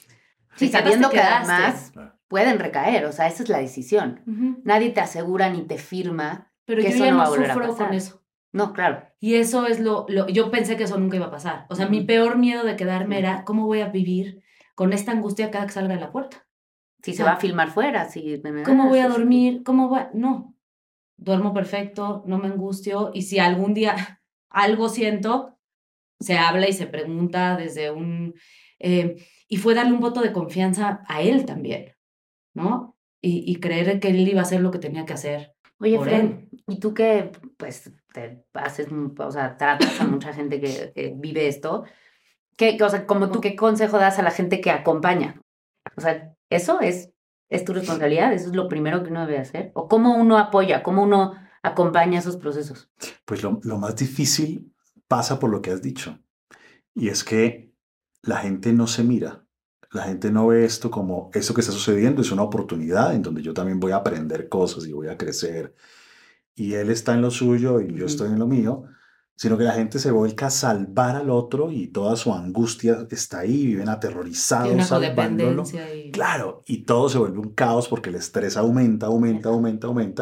Sí, sabiendo que además Claro. pueden recaer, o sea, esa es la decisión. Nadie te asegura ni te firma. Pero que yo eso ya no no, va a volver a sufro pasar. con eso. No, claro. Y eso es lo, lo, yo pensé que eso nunca iba a pasar. O sea, mi peor miedo de quedarme era, ¿cómo voy a vivir con esta angustia cada que salga de la puerta? Si O se va a filmar fuera, si... ¿Cómo voy a dormir? ¿Cómo voy a...? No. Duermo perfecto, no me angustio. Y si algún día algo siento, se habla y se pregunta desde un... eh, y fue darle un voto de confianza a él también, ¿no? Y, y creer que él iba a hacer lo que tenía que hacer. Oye, Fred, ¿y tú que, pues, te haces, o sea, tratas a mucha gente que, que vive esto? ¿Qué, o sea, como tú, qué consejo das a la gente que acompaña? O sea, ¿eso es, es tu responsabilidad? ¿Eso es lo primero que uno debe hacer? ¿O cómo uno apoya, cómo uno acompaña esos procesos? Pues lo, lo más difícil pasa por lo que has dicho. Y es que la gente no se mira. La gente no ve esto como eso que está sucediendo es una oportunidad en donde yo también voy a aprender cosas y voy a crecer. Y él está en lo suyo y yo estoy en lo mío. Sino que la gente se vuelca a salvar al otro y toda su angustia está ahí, viven aterrorizados salvándolo. y... Claro, y todo se vuelve un caos porque el estrés aumenta, aumenta, aumenta, aumenta.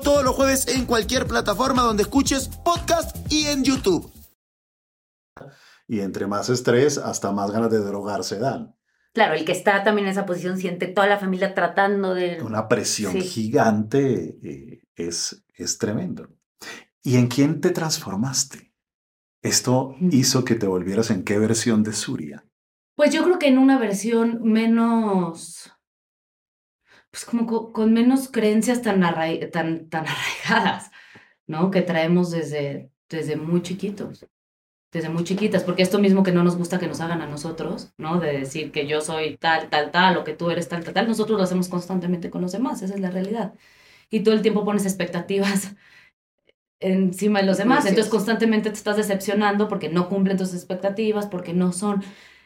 todos los jueves en cualquier plataforma donde escuches podcast y en YouTube. Y entre más estrés, hasta más ganas de drogarse dan. Claro, el que está también en esa posición siente toda la familia tratando de... Una presión Sí. gigante eh, es, es tremendo. ¿Y en quién te transformaste? ¿Esto hizo que te volvieras en qué versión de Suria? Pues yo creo que en una versión menos, pues como co- con, menos creencias tan, arrai- tan, tan arraigadas, ¿no? Que traemos desde, desde muy chiquitos, desde muy chiquitas, porque esto mismo que no nos gusta que nos hagan a nosotros, ¿no? De decir que yo soy tal, tal, tal, o que tú eres tal, tal, tal, nosotros lo hacemos constantemente con los demás, esa es la realidad. Y todo el tiempo pones expectativas encima de los demás, entonces constantemente te estás decepcionando porque no cumplen tus expectativas, porque no son...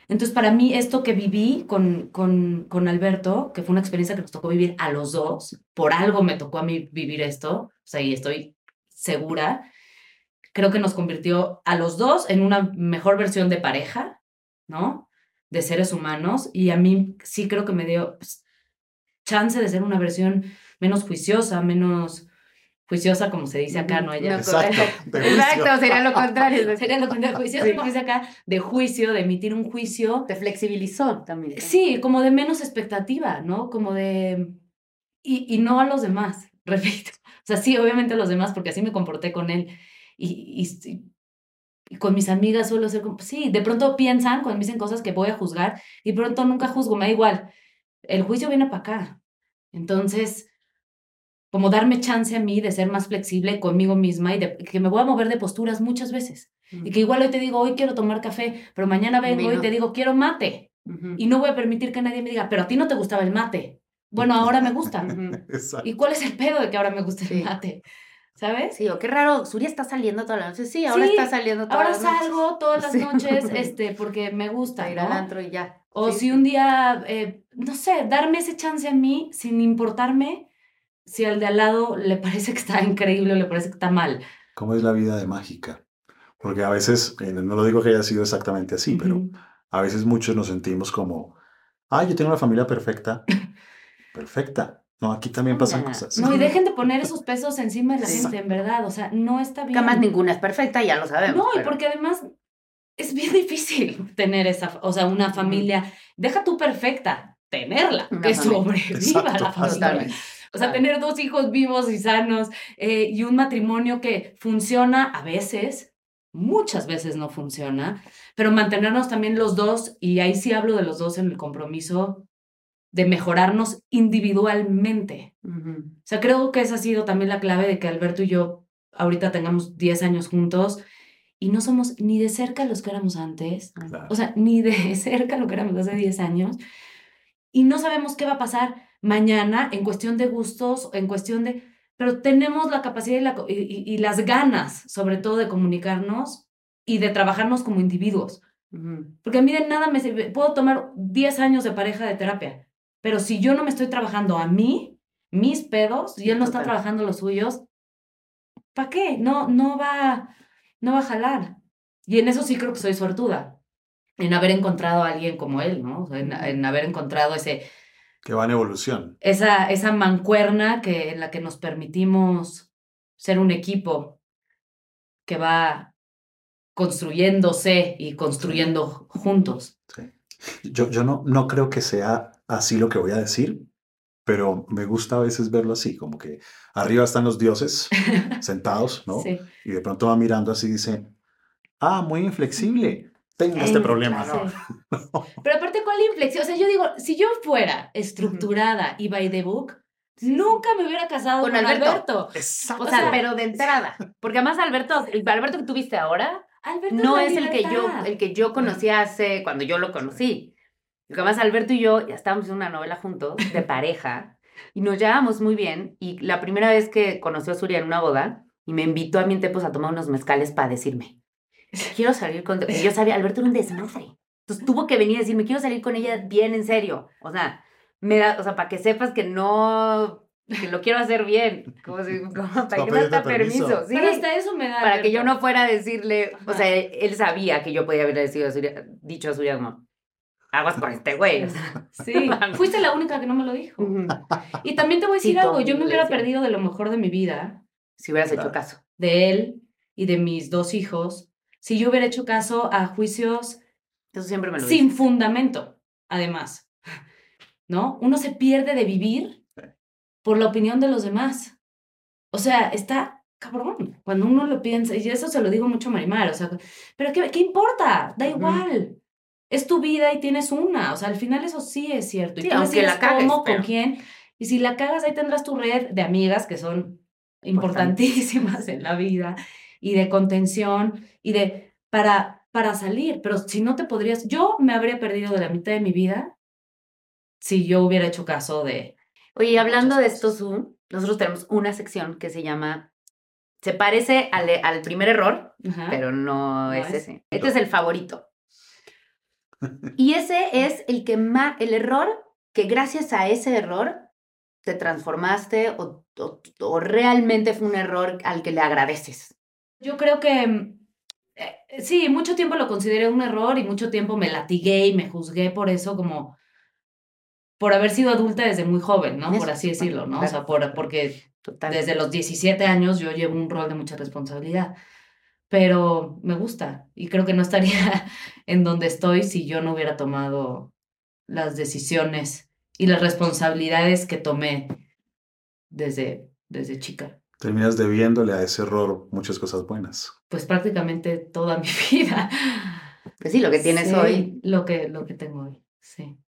Entonces, para mí, esto que viví con, con, con Alberto, que fue una experiencia que nos tocó vivir a los dos, por algo me tocó a mí vivir esto, o sea, y estoy segura, creo que nos convirtió a los dos en una mejor versión de pareja, ¿no? De seres humanos, y a mí sí creo que me dio pues, chance de ser una versión menos juiciosa, menos juiciosa, como se dice acá, ¿no? Ella, Exacto. de juicio. Exacto, sería lo contrario. Sería lo contrario, juiciosa, Sí. como se dice acá, de juicio, de emitir un juicio Te flexibilizó también. Sí, como de menos expectativa, ¿no? Como de... Y, y no a los demás, repito. O sea, sí, obviamente a los demás, porque así me comporté con él. Y, y, y con mis amigas suelo ser como... Sí, de pronto piensan cuando me dicen cosas que voy a juzgar y de pronto nunca juzgo, me da igual. El juicio viene para acá. Entonces, como darme chance a mí de ser más flexible conmigo misma y de que me voy a mover de posturas muchas veces. Y que igual hoy te digo, hoy quiero tomar café, pero mañana vengo y te digo, quiero mate. Ujú. Y no voy a permitir que nadie me diga, pero a ti no te gustaba el mate. Bueno, ahora me gusta. ¿Y cuál es el pedo de que ahora me guste el Sí. mate? ¿Sabes? Sí, o qué raro, Suria está saliendo toda la noche. Sí, ahora Sí, está saliendo todas Ahora las noches. salgo todas las Sí. noches este, porque me gusta, ir al antro y ya. O si un día, eh, no sé, darme ese chance a mí sin importarme si al de al lado le parece que está increíble o le parece que está mal. ¿Cómo es la vida de mágica? Porque a veces, eh, no lo digo que haya sido exactamente así, pero a veces muchos nos sentimos como, ah, yo tengo una familia perfecta. Perfecta. No, aquí también pasan cosas. No, y dejen de poner esos pesos encima de la gente, en verdad. O sea, no está bien. Jamás ninguna es perfecta, ya lo sabemos. No, y porque además es bien difícil tener esa, o sea, una familia. Deja tú perfecta, tenerla, Una que familia. sobreviva Exacto, la familia. Totalmente. O sea, tener dos hijos vivos y sanos eh, y un matrimonio que funciona a veces, muchas veces no funciona, pero mantenernos también los dos, y ahí sí hablo de los dos en el compromiso de mejorarnos individualmente. Ujú. O sea, creo que esa ha sido también la clave de que Alberto y yo ahorita tengamos 10 años juntos y no somos ni de cerca los que éramos antes, Claro. o sea, ni de cerca lo que éramos hace 10 años. Y no sabemos qué va a pasar mañana en cuestión de gustos, en cuestión de... Pero tenemos la capacidad y, la co- y- y- y las ganas, sobre todo, de comunicarnos y de trabajarnos como individuos. Porque a mí de nada me sirve. Puedo tomar 10 años de pareja de terapia, pero si yo no me estoy trabajando a mí, mis pedos, y él no está trabajando los suyos, ¿para qué? No, no va, no va a jalar. Y en eso sí creo que soy suertuda, en haber encontrado a alguien como él, ¿no? En haber encontrado ese, Que va en evolución. esa, esa mancuerna que, en la que nos permitimos ser un equipo que va construyéndose y construyendo juntos. Sí. Yo, yo no, no creo que sea así lo que voy a decir, pero me gusta a veces verlo así, como que arriba están los dioses sentados, ¿no? Sí. Y de pronto va mirando así y dice, ah, muy inflexible, tengo este problema, claro. ¿no? Pero aparte, ¿cuál inflexión? O sea, yo digo, si yo fuera estructurada y by the book, nunca me hubiera casado Con con, Alberto. Alberto. Exacto. O sea, pero de entrada. Porque además Alberto, el Alberto que tuviste ahora, Alberto no la es el que yo, el que yo conocí hace, cuando yo lo conocí. Porque además Alberto y yo ya estábamos en una novela juntos, de pareja, y nos llevábamos muy bien. Y la primera vez que conoció a Surya en una boda, y me invitó a mi Tepos a tomar unos mezcales para decirme, quiero salir con... Yo sabía, Alberto era un desmadre. Entonces tuvo que venir a decirme, quiero salir con ella bien en serio. O sea, me da, o sea, para que sepas que no, que lo quiero hacer bien. Como si, como para que no está permiso. permiso. Sí, Pero hasta eso me da. para que yo no fuera a decirle, o sea, él sabía que yo podía haber decidido dicho a Surya como, aguas con este güey. o sea. Sí, fuiste la única que no me lo dijo. Y también te voy a Sí, decir algo, todo yo me hubiera perdido de lo mejor de mi vida, si hubieras Claro. hecho caso. de él y de mis dos hijos, si yo hubiera hecho caso a juicios Eso siempre me lo sin fundamento, además. ¿No? Uno se pierde de vivir por la opinión de los demás. O sea, está cabrón. Cuando uno lo piensa, y eso se lo digo mucho a Marimar, o sea, pero ¿qué, qué importa? Da igual. Es tu vida y tienes una. O sea, al final eso sí es cierto. Y Sí, tú aunque la cagues, cómo, pero- con quién. Y si la cagas, ahí tendrás tu red de amigas que son importantísimas en la vida y de contención y de para para salir, pero si no te podrías, yo me habría perdido de la mitad de mi vida si yo hubiera hecho caso de Oye, hablando de esto, Zoom, nosotros tenemos una sección que se llama, se parece al, al primer error, Ajá. pero no, No es es. ese. Este es el favorito. Y ese es el que más, el error que gracias a ese error te transformaste o, o- o realmente fue un error al que le agradeces. Yo creo que eh, sí, mucho tiempo lo consideré un error y mucho tiempo me latigué y me juzgué por eso como por haber sido adulta desde muy joven, ¿no? Eso, Por así decirlo, ¿no? O sea, por, porque Total. desde los 17 años yo llevo un rol de mucha responsabilidad, pero me gusta y creo que no estaría en donde estoy si yo no hubiera tomado las decisiones y las responsabilidades que tomé desde, desde chica. Terminas debiéndole a ese error muchas cosas buenas. Pues prácticamente toda mi vida. Pues sí, lo que tienes Sí, hoy. Lo que, lo que tengo hoy, sí.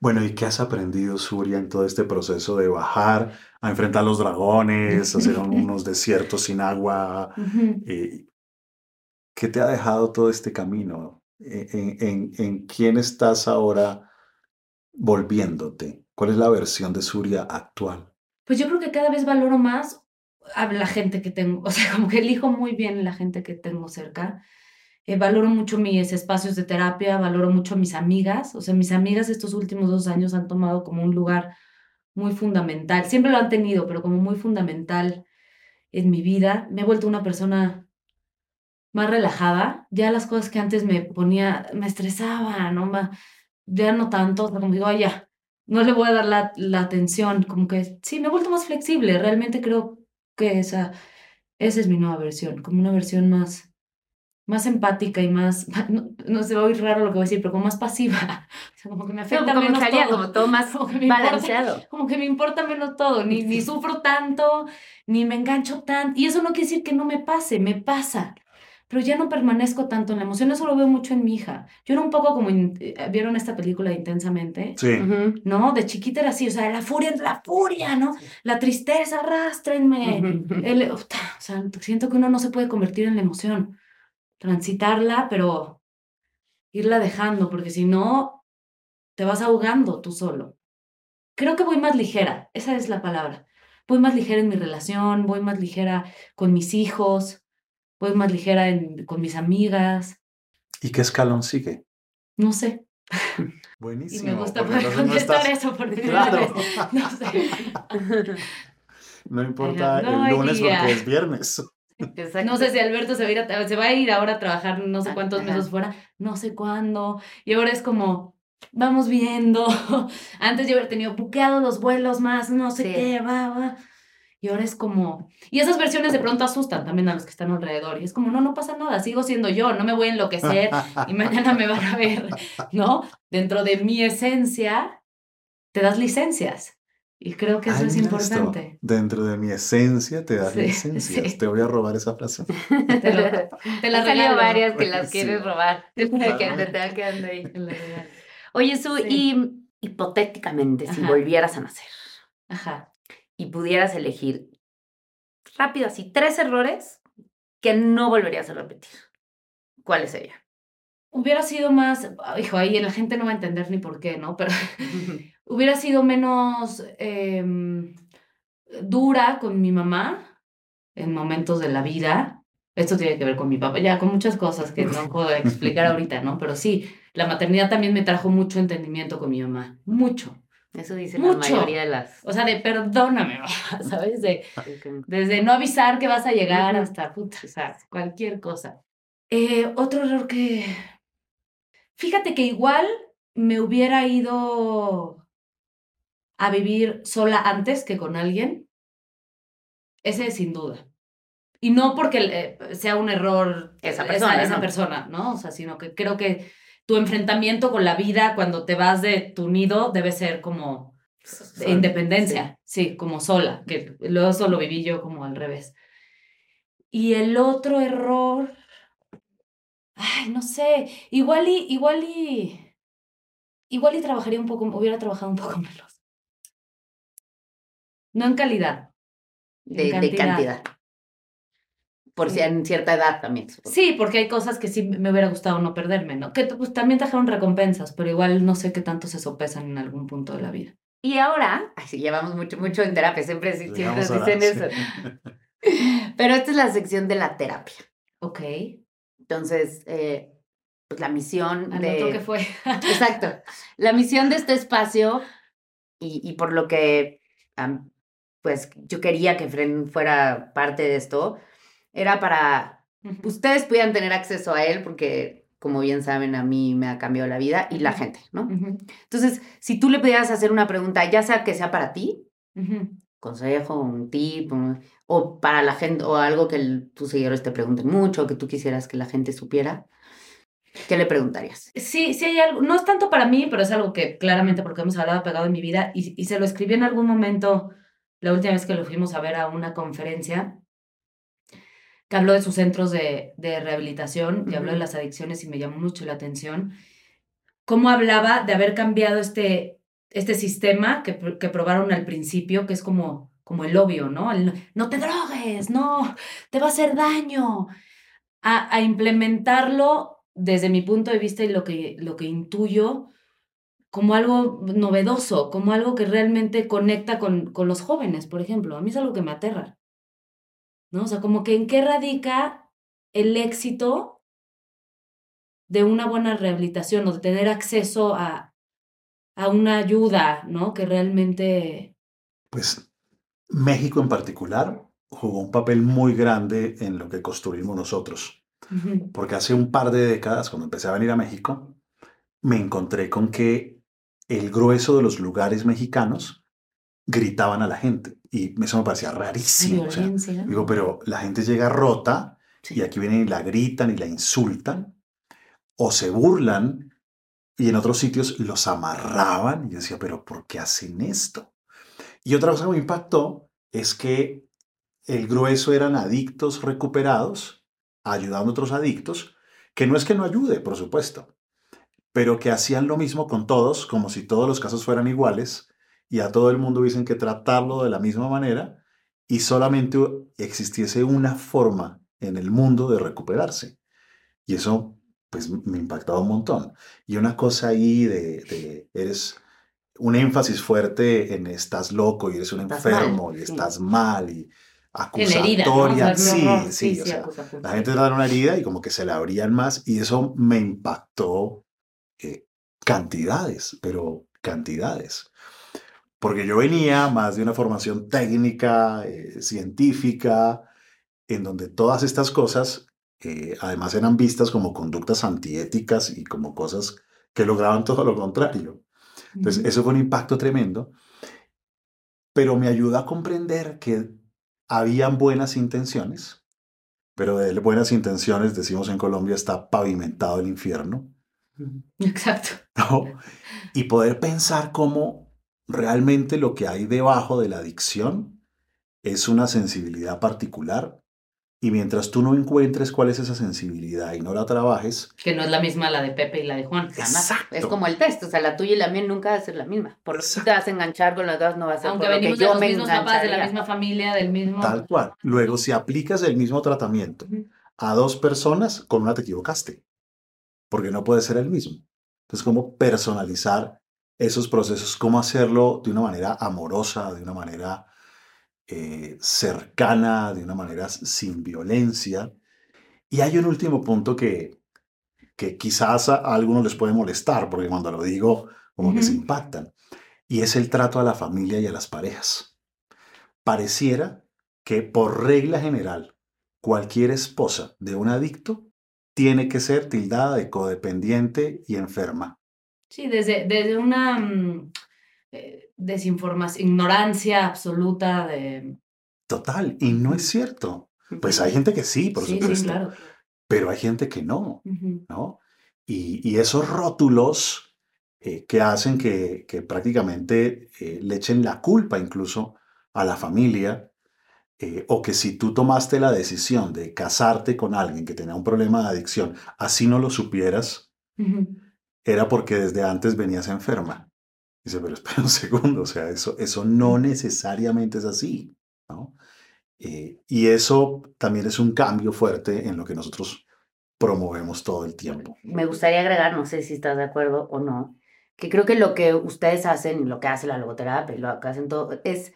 Bueno, ¿y qué has aprendido, Surya, en todo este proceso de bajar a enfrentar los dragones, hacer unos desiertos sin agua? Eh, ¿Qué te ha dejado todo este camino? ¿En, en- en- en quién estás ahora volviéndote? ¿Cuál es la versión de Surya actual? Pues yo creo que cada vez valoro más a la gente que tengo, o sea, como que elijo muy bien la gente que tengo cerca. Eh, valoro mucho mis espacios de terapia, valoro mucho mis amigas, o sea, mis amigas estos últimos dos años han tomado como un lugar muy fundamental. Siempre lo han tenido, pero como muy fundamental en mi vida. Me he vuelto una persona más relajada. Ya las cosas que antes me ponía, me estresaban, ¿no? Ya no tanto, o sea, como digo, "Ay, ya, no le voy a dar la, la atención. Como que sí, me he vuelto más flexible. Realmente creo que esa, esa es mi nueva versión, como una versión más, más empática y más, no, no se va a oír raro lo que voy a decir, pero como más pasiva. O sea, como que me afecta como menos salía, todo. como todo más Como que me importa- balanceado. como que me importa menos todo, ni, ni sufro tanto, ni me engancho tanto. Y eso no quiere decir que no me pase, me pasa. Pero ya no permanezco tanto en la emoción, eso lo veo mucho en mi hija. Yo era un poco como, in- eh, ¿vieron esta película intensamente? Sí. ¿No? De chiquita era así, o sea, la furia es la furia, ¿no? La tristeza, arrastrenme. El- ufta, o sea, siento que uno no se puede convertir en la emoción, transitarla, pero irla dejando, porque si no, te vas ahogando tú solo. Creo que voy más ligera, esa es la palabra. Voy más ligera en mi relación, voy más ligera con mis hijos, voy más ligera en- con mis amigas, ¿Y qué escalón sigue? no sé. Y Buenísimo. me gusta poder entonces no contestar estás- eso por primera Claro. vez. No sé. No importa No el lunes idea. porque es viernes. Exacto. No sé si Alberto se va, a ir a, se va a ir ahora a trabajar no sé cuántos meses fuera, no sé cuándo. Y ahora es como, vamos viendo. Antes yo haber tenido buqueados los vuelos más, no sé Sí. qué, va, va. Y ahora es como... Y esas versiones de pronto asustan también a los que están alrededor. Y es como, no, no pasa nada, sigo siendo yo, no me voy a enloquecer y mañana me van a ver, ¿no? Dentro de mi esencia, te das licencias. Y creo que eso Ay, es mira esto. importante. Dentro de mi esencia te das Sí, licencias. sí. Te voy a robar esa frase. Te, lo- te la regalo. varias que las Sí. quieres robar. que te están quedando ahí. Te. Oye, Su, Sí. y hipotéticamente, si Ajá. volvieras a nacer Ajá. Y pudieras elegir rápido así tres errores que no volverías a repetir, ¿cuáles serían? Hubiera sido más, hijo, ahí la gente no va a entender ni por qué, ¿no? Pero hubiera sido menos em, dura con mi mamá en momentos de la vida. Esto tiene que ver con mi papá, ya con muchas cosas que no puedo explicar ahorita, ¿no? Pero sí, la maternidad también me trajo mucho entendimiento con mi mamá, mucho. Eso dice la mayoría de las... O sea, de perdóname, ¿sabes? De, Desde no avisar que vas a llegar hasta, puta, o sea, cualquier cosa. Eh, otro error que... Fíjate que igual me hubiera ido a vivir sola antes que con alguien. Ese sin duda. Y no porque eh, sea un error Esa persona, esa ¿no? persona, ¿no? O sea, sino que creo que tu enfrentamiento con la vida cuando te vas de tu nido debe ser como de independencia, sí. como sola, que luego eso lo viví yo como al revés. Y el otro error, ay, no sé, igual y, igual y, igual y trabajaría un poco, hubiera trabajado un poco menos. No en calidad. en de cantidad. Por si en cierta edad también. supongo. Sí, porque hay cosas que sí me hubiera gustado no perderme, ¿no? Que pues, también trajeron recompensas, pero igual no sé qué tanto se sopesan en algún punto de la vida. Y ahora, ay, sí, llevamos mucho, mucho en terapia, siempre, siempre nos dicen eso. Pero esta es la sección de la terapia. Ok. Entonces, eh, pues la misión Al de... otro que fue. Exacto. La misión de este espacio, y, y por lo que am, pues yo quería que Fren fuera parte de esto, era para ustedes pudieran tener acceso a él, porque como bien saben, a mí me ha cambiado la vida y la gente, ¿no? Ujú, Entonces, si tú le pudieras hacer una pregunta, ya sea que sea para ti, consejo, un tip, un- o para la gente, o algo que el- tus seguidores te pregunten mucho, que tú quisieras que la gente supiera, ¿qué le preguntarías? Sí, sí hay algo, no es tanto para mí, pero es algo que claramente porque hemos hablado pegado en mi vida y, y se lo escribí en algún momento la última vez que lo fuimos a ver a una conferencia que habló de sus centros de, de rehabilitación y habló de las adicciones y me llamó mucho la atención. Cómo hablaba de haber cambiado este, este sistema que, que probaron al principio, que es como, como el obvio, ¿no? El, no te drogues, no, te va a hacer daño. A, a implementarlo desde mi punto de vista y lo que, lo que intuyo como algo novedoso, como algo que realmente conecta con, con los jóvenes, por ejemplo. A mí es algo que me aterra. ¿No? O sea, como que en qué radica el éxito de una buena rehabilitación o de tener acceso a, a una ayuda, ¿no? Que realmente Pues México en particular jugó un papel muy grande en lo que construimos nosotros. Porque hace un par de décadas, cuando empecé a venir a México, me encontré con que el grueso de los lugares mexicanos gritaban a la gente. Y eso me parecía rarísimo. o sea, digo, pero la gente llega rota y aquí vienen y la gritan y la insultan o se burlan y en otros sitios los amarraban y yo decía, pero ¿por qué hacen esto? Y otra cosa que me impactó es que el grueso eran adictos recuperados, ayudando a otros adictos, que no es que no ayude, por supuesto, pero que hacían lo mismo con todos, como si todos los casos fueran iguales y a todo el mundo hubiesen que tratarlo de la misma manera y solamente existiese una forma en el mundo de recuperarse. Y eso, pues, me impactaba un montón. Y una cosa ahí de, de eres un énfasis fuerte en estás loco y eres un Estás enfermo mal, y sí. estás mal y acusatoria. sí, sí, o sea, acusación. la gente da una herida y como que se la abrían más y eso me impactó eh, cantidades, pero cantidades. Porque yo venía más de una formación técnica, eh, científica, en donde todas estas cosas eh, además eran vistas como conductas antiéticas y como cosas que lograban todo lo contrario. Entonces, eso fue un impacto tremendo, pero me ayuda a comprender que habían buenas intenciones, pero de buenas intenciones, decimos en Colombia, está pavimentado el infierno, Exacto. ¿no? Y poder pensar cómo realmente lo que hay debajo de la adicción es una sensibilidad particular. Y mientras tú no encuentres cuál es esa sensibilidad y no la trabajes, Que no es la misma la de Pepe y la de Juan. Jamás. Exacto. Es como el test, o sea, la tuya y la mía nunca va a ser la misma. Por lo que te vas a enganchar con las dos, no va a ser Aunque por lo que venimos de yo los me mismos papás, de la misma familia, del mismo. tal cual. Luego, si aplicas el mismo tratamiento a dos personas, con una te equivocaste, porque no puede ser el mismo. Entonces, cómo personalizar esos procesos, cómo hacerlo de una manera amorosa, de una manera eh, cercana, de una manera sin violencia. Y hay un último punto que, que quizás a, algunos les puede molestar, porque cuando lo digo, como que se impactan, y es el trato a la familia y a las parejas. Pareciera que por regla general, cualquier esposa de un adicto tiene que ser tildada de codependiente y enferma. Sí, desde, desde una mm, eh, desinformación, ignorancia absoluta de. Total, y no es cierto. Pues hay gente que sí, por sí, sí, supuesto, claro. pero hay gente que no. ¿no? Y, y esos rótulos eh, que hacen que, que prácticamente eh, le echen la culpa incluso a la familia, eh, o que si tú tomaste la decisión de casarte con alguien que tenía un problema de adicción, así no lo supieras, Ujú. Era porque desde antes venías enferma. Dice, pero espera un segundo, o sea, eso, eso no necesariamente es así, ¿no? Eh, y eso también es un cambio fuerte en lo que nosotros promovemos todo el tiempo. Me gustaría agregar, no sé si estás de acuerdo o no, que creo que lo que ustedes hacen y lo que hace la logoterapia y lo que hacen todo es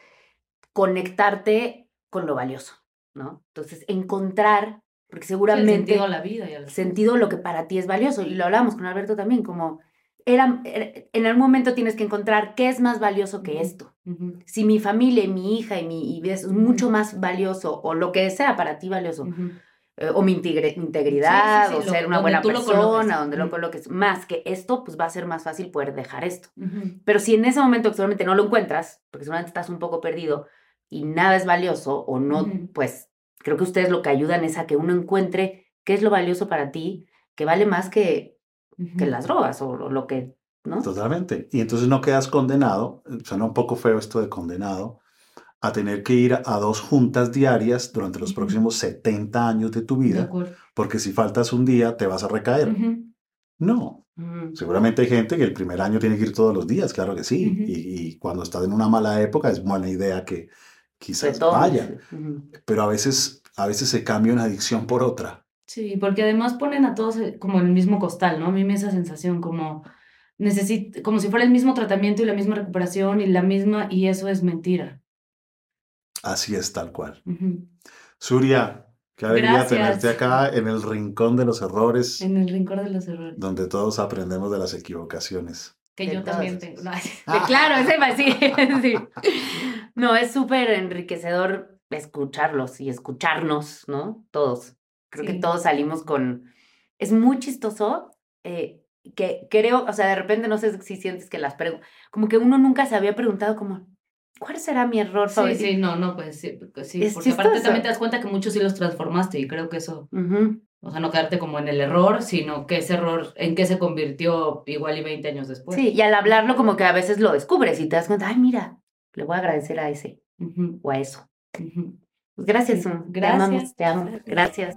conectarte con lo valioso, ¿no? Entonces, encontrar, porque Sí, el seguramente sentido a la vida y a la sentido lo que para ti es valioso. Y lo hablamos con Alberto también, como era, en algún momento tienes que encontrar qué es más valioso que esto. Ujú. Si mi familia y mi hija y mi y es mucho más valioso o lo que sea para ti valioso, Ujú. eh, o mi integre- integridad, Sí, sí, sí, o ser una buena lo persona, donde lo coloques, más que esto, pues va a ser más fácil poder dejar esto. Ujú. Pero si en ese momento actualmente no lo encuentras, porque seguramente estás un poco perdido y nada es valioso o no, pues creo que ustedes lo que ayudan es a que uno encuentre qué es lo valioso para ti, que vale más que, que las drogas o lo, que, ¿no? Totalmente. Y entonces no quedas condenado, eh, suena un poco feo esto de condenado, a tener que ir a dos juntas diarias durante los próximos 70 años de tu vida, porque si faltas un día te vas a recaer. No, Mm. seguramente hay gente que el primer año tiene que ir todos los días, claro que sí. Y, y cuando estás en una mala época es buena idea que quizás vaya, Ujú. pero a veces, a veces se cambia una adicción por otra. Sí, porque además ponen a todos eh, como en el mismo costal, ¿no? A mí me da esa sensación como, necesit como si fuera el mismo tratamiento y la misma recuperación y la misma, y eso es mentira. Así es, tal cual. Ujú. Surya, qué alegría tenerte acá en el rincón de los errores, En el rincón de los errores. donde todos aprendemos de las equivocaciones. Que yo también tengo. No, claro, ese va sí. No, es súper enriquecedor escucharlos y escucharnos, ¿no? Todos. Creo que Sí. todos salimos con... Es muy chistoso eh, que creo, o sea, de repente no sé si sientes que las preguntas, como que uno nunca se había preguntado como, ¿cuál será mi error Sí, favorito? sí, no, no, pues sí, sí, porque aparte también te das cuenta que muchos sí los transformaste y creo que eso, Ujú. o sea, no quedarte como en el error, sino que ese error, en qué se convirtió igual y 20 años después. Sí, y al hablarlo como que a veces lo descubres y te das cuenta, ay, mira, le voy a agradecer a ese o a eso. Pues gracias, Sí, Sun. Te gracias. amamos, te amo. Gracias.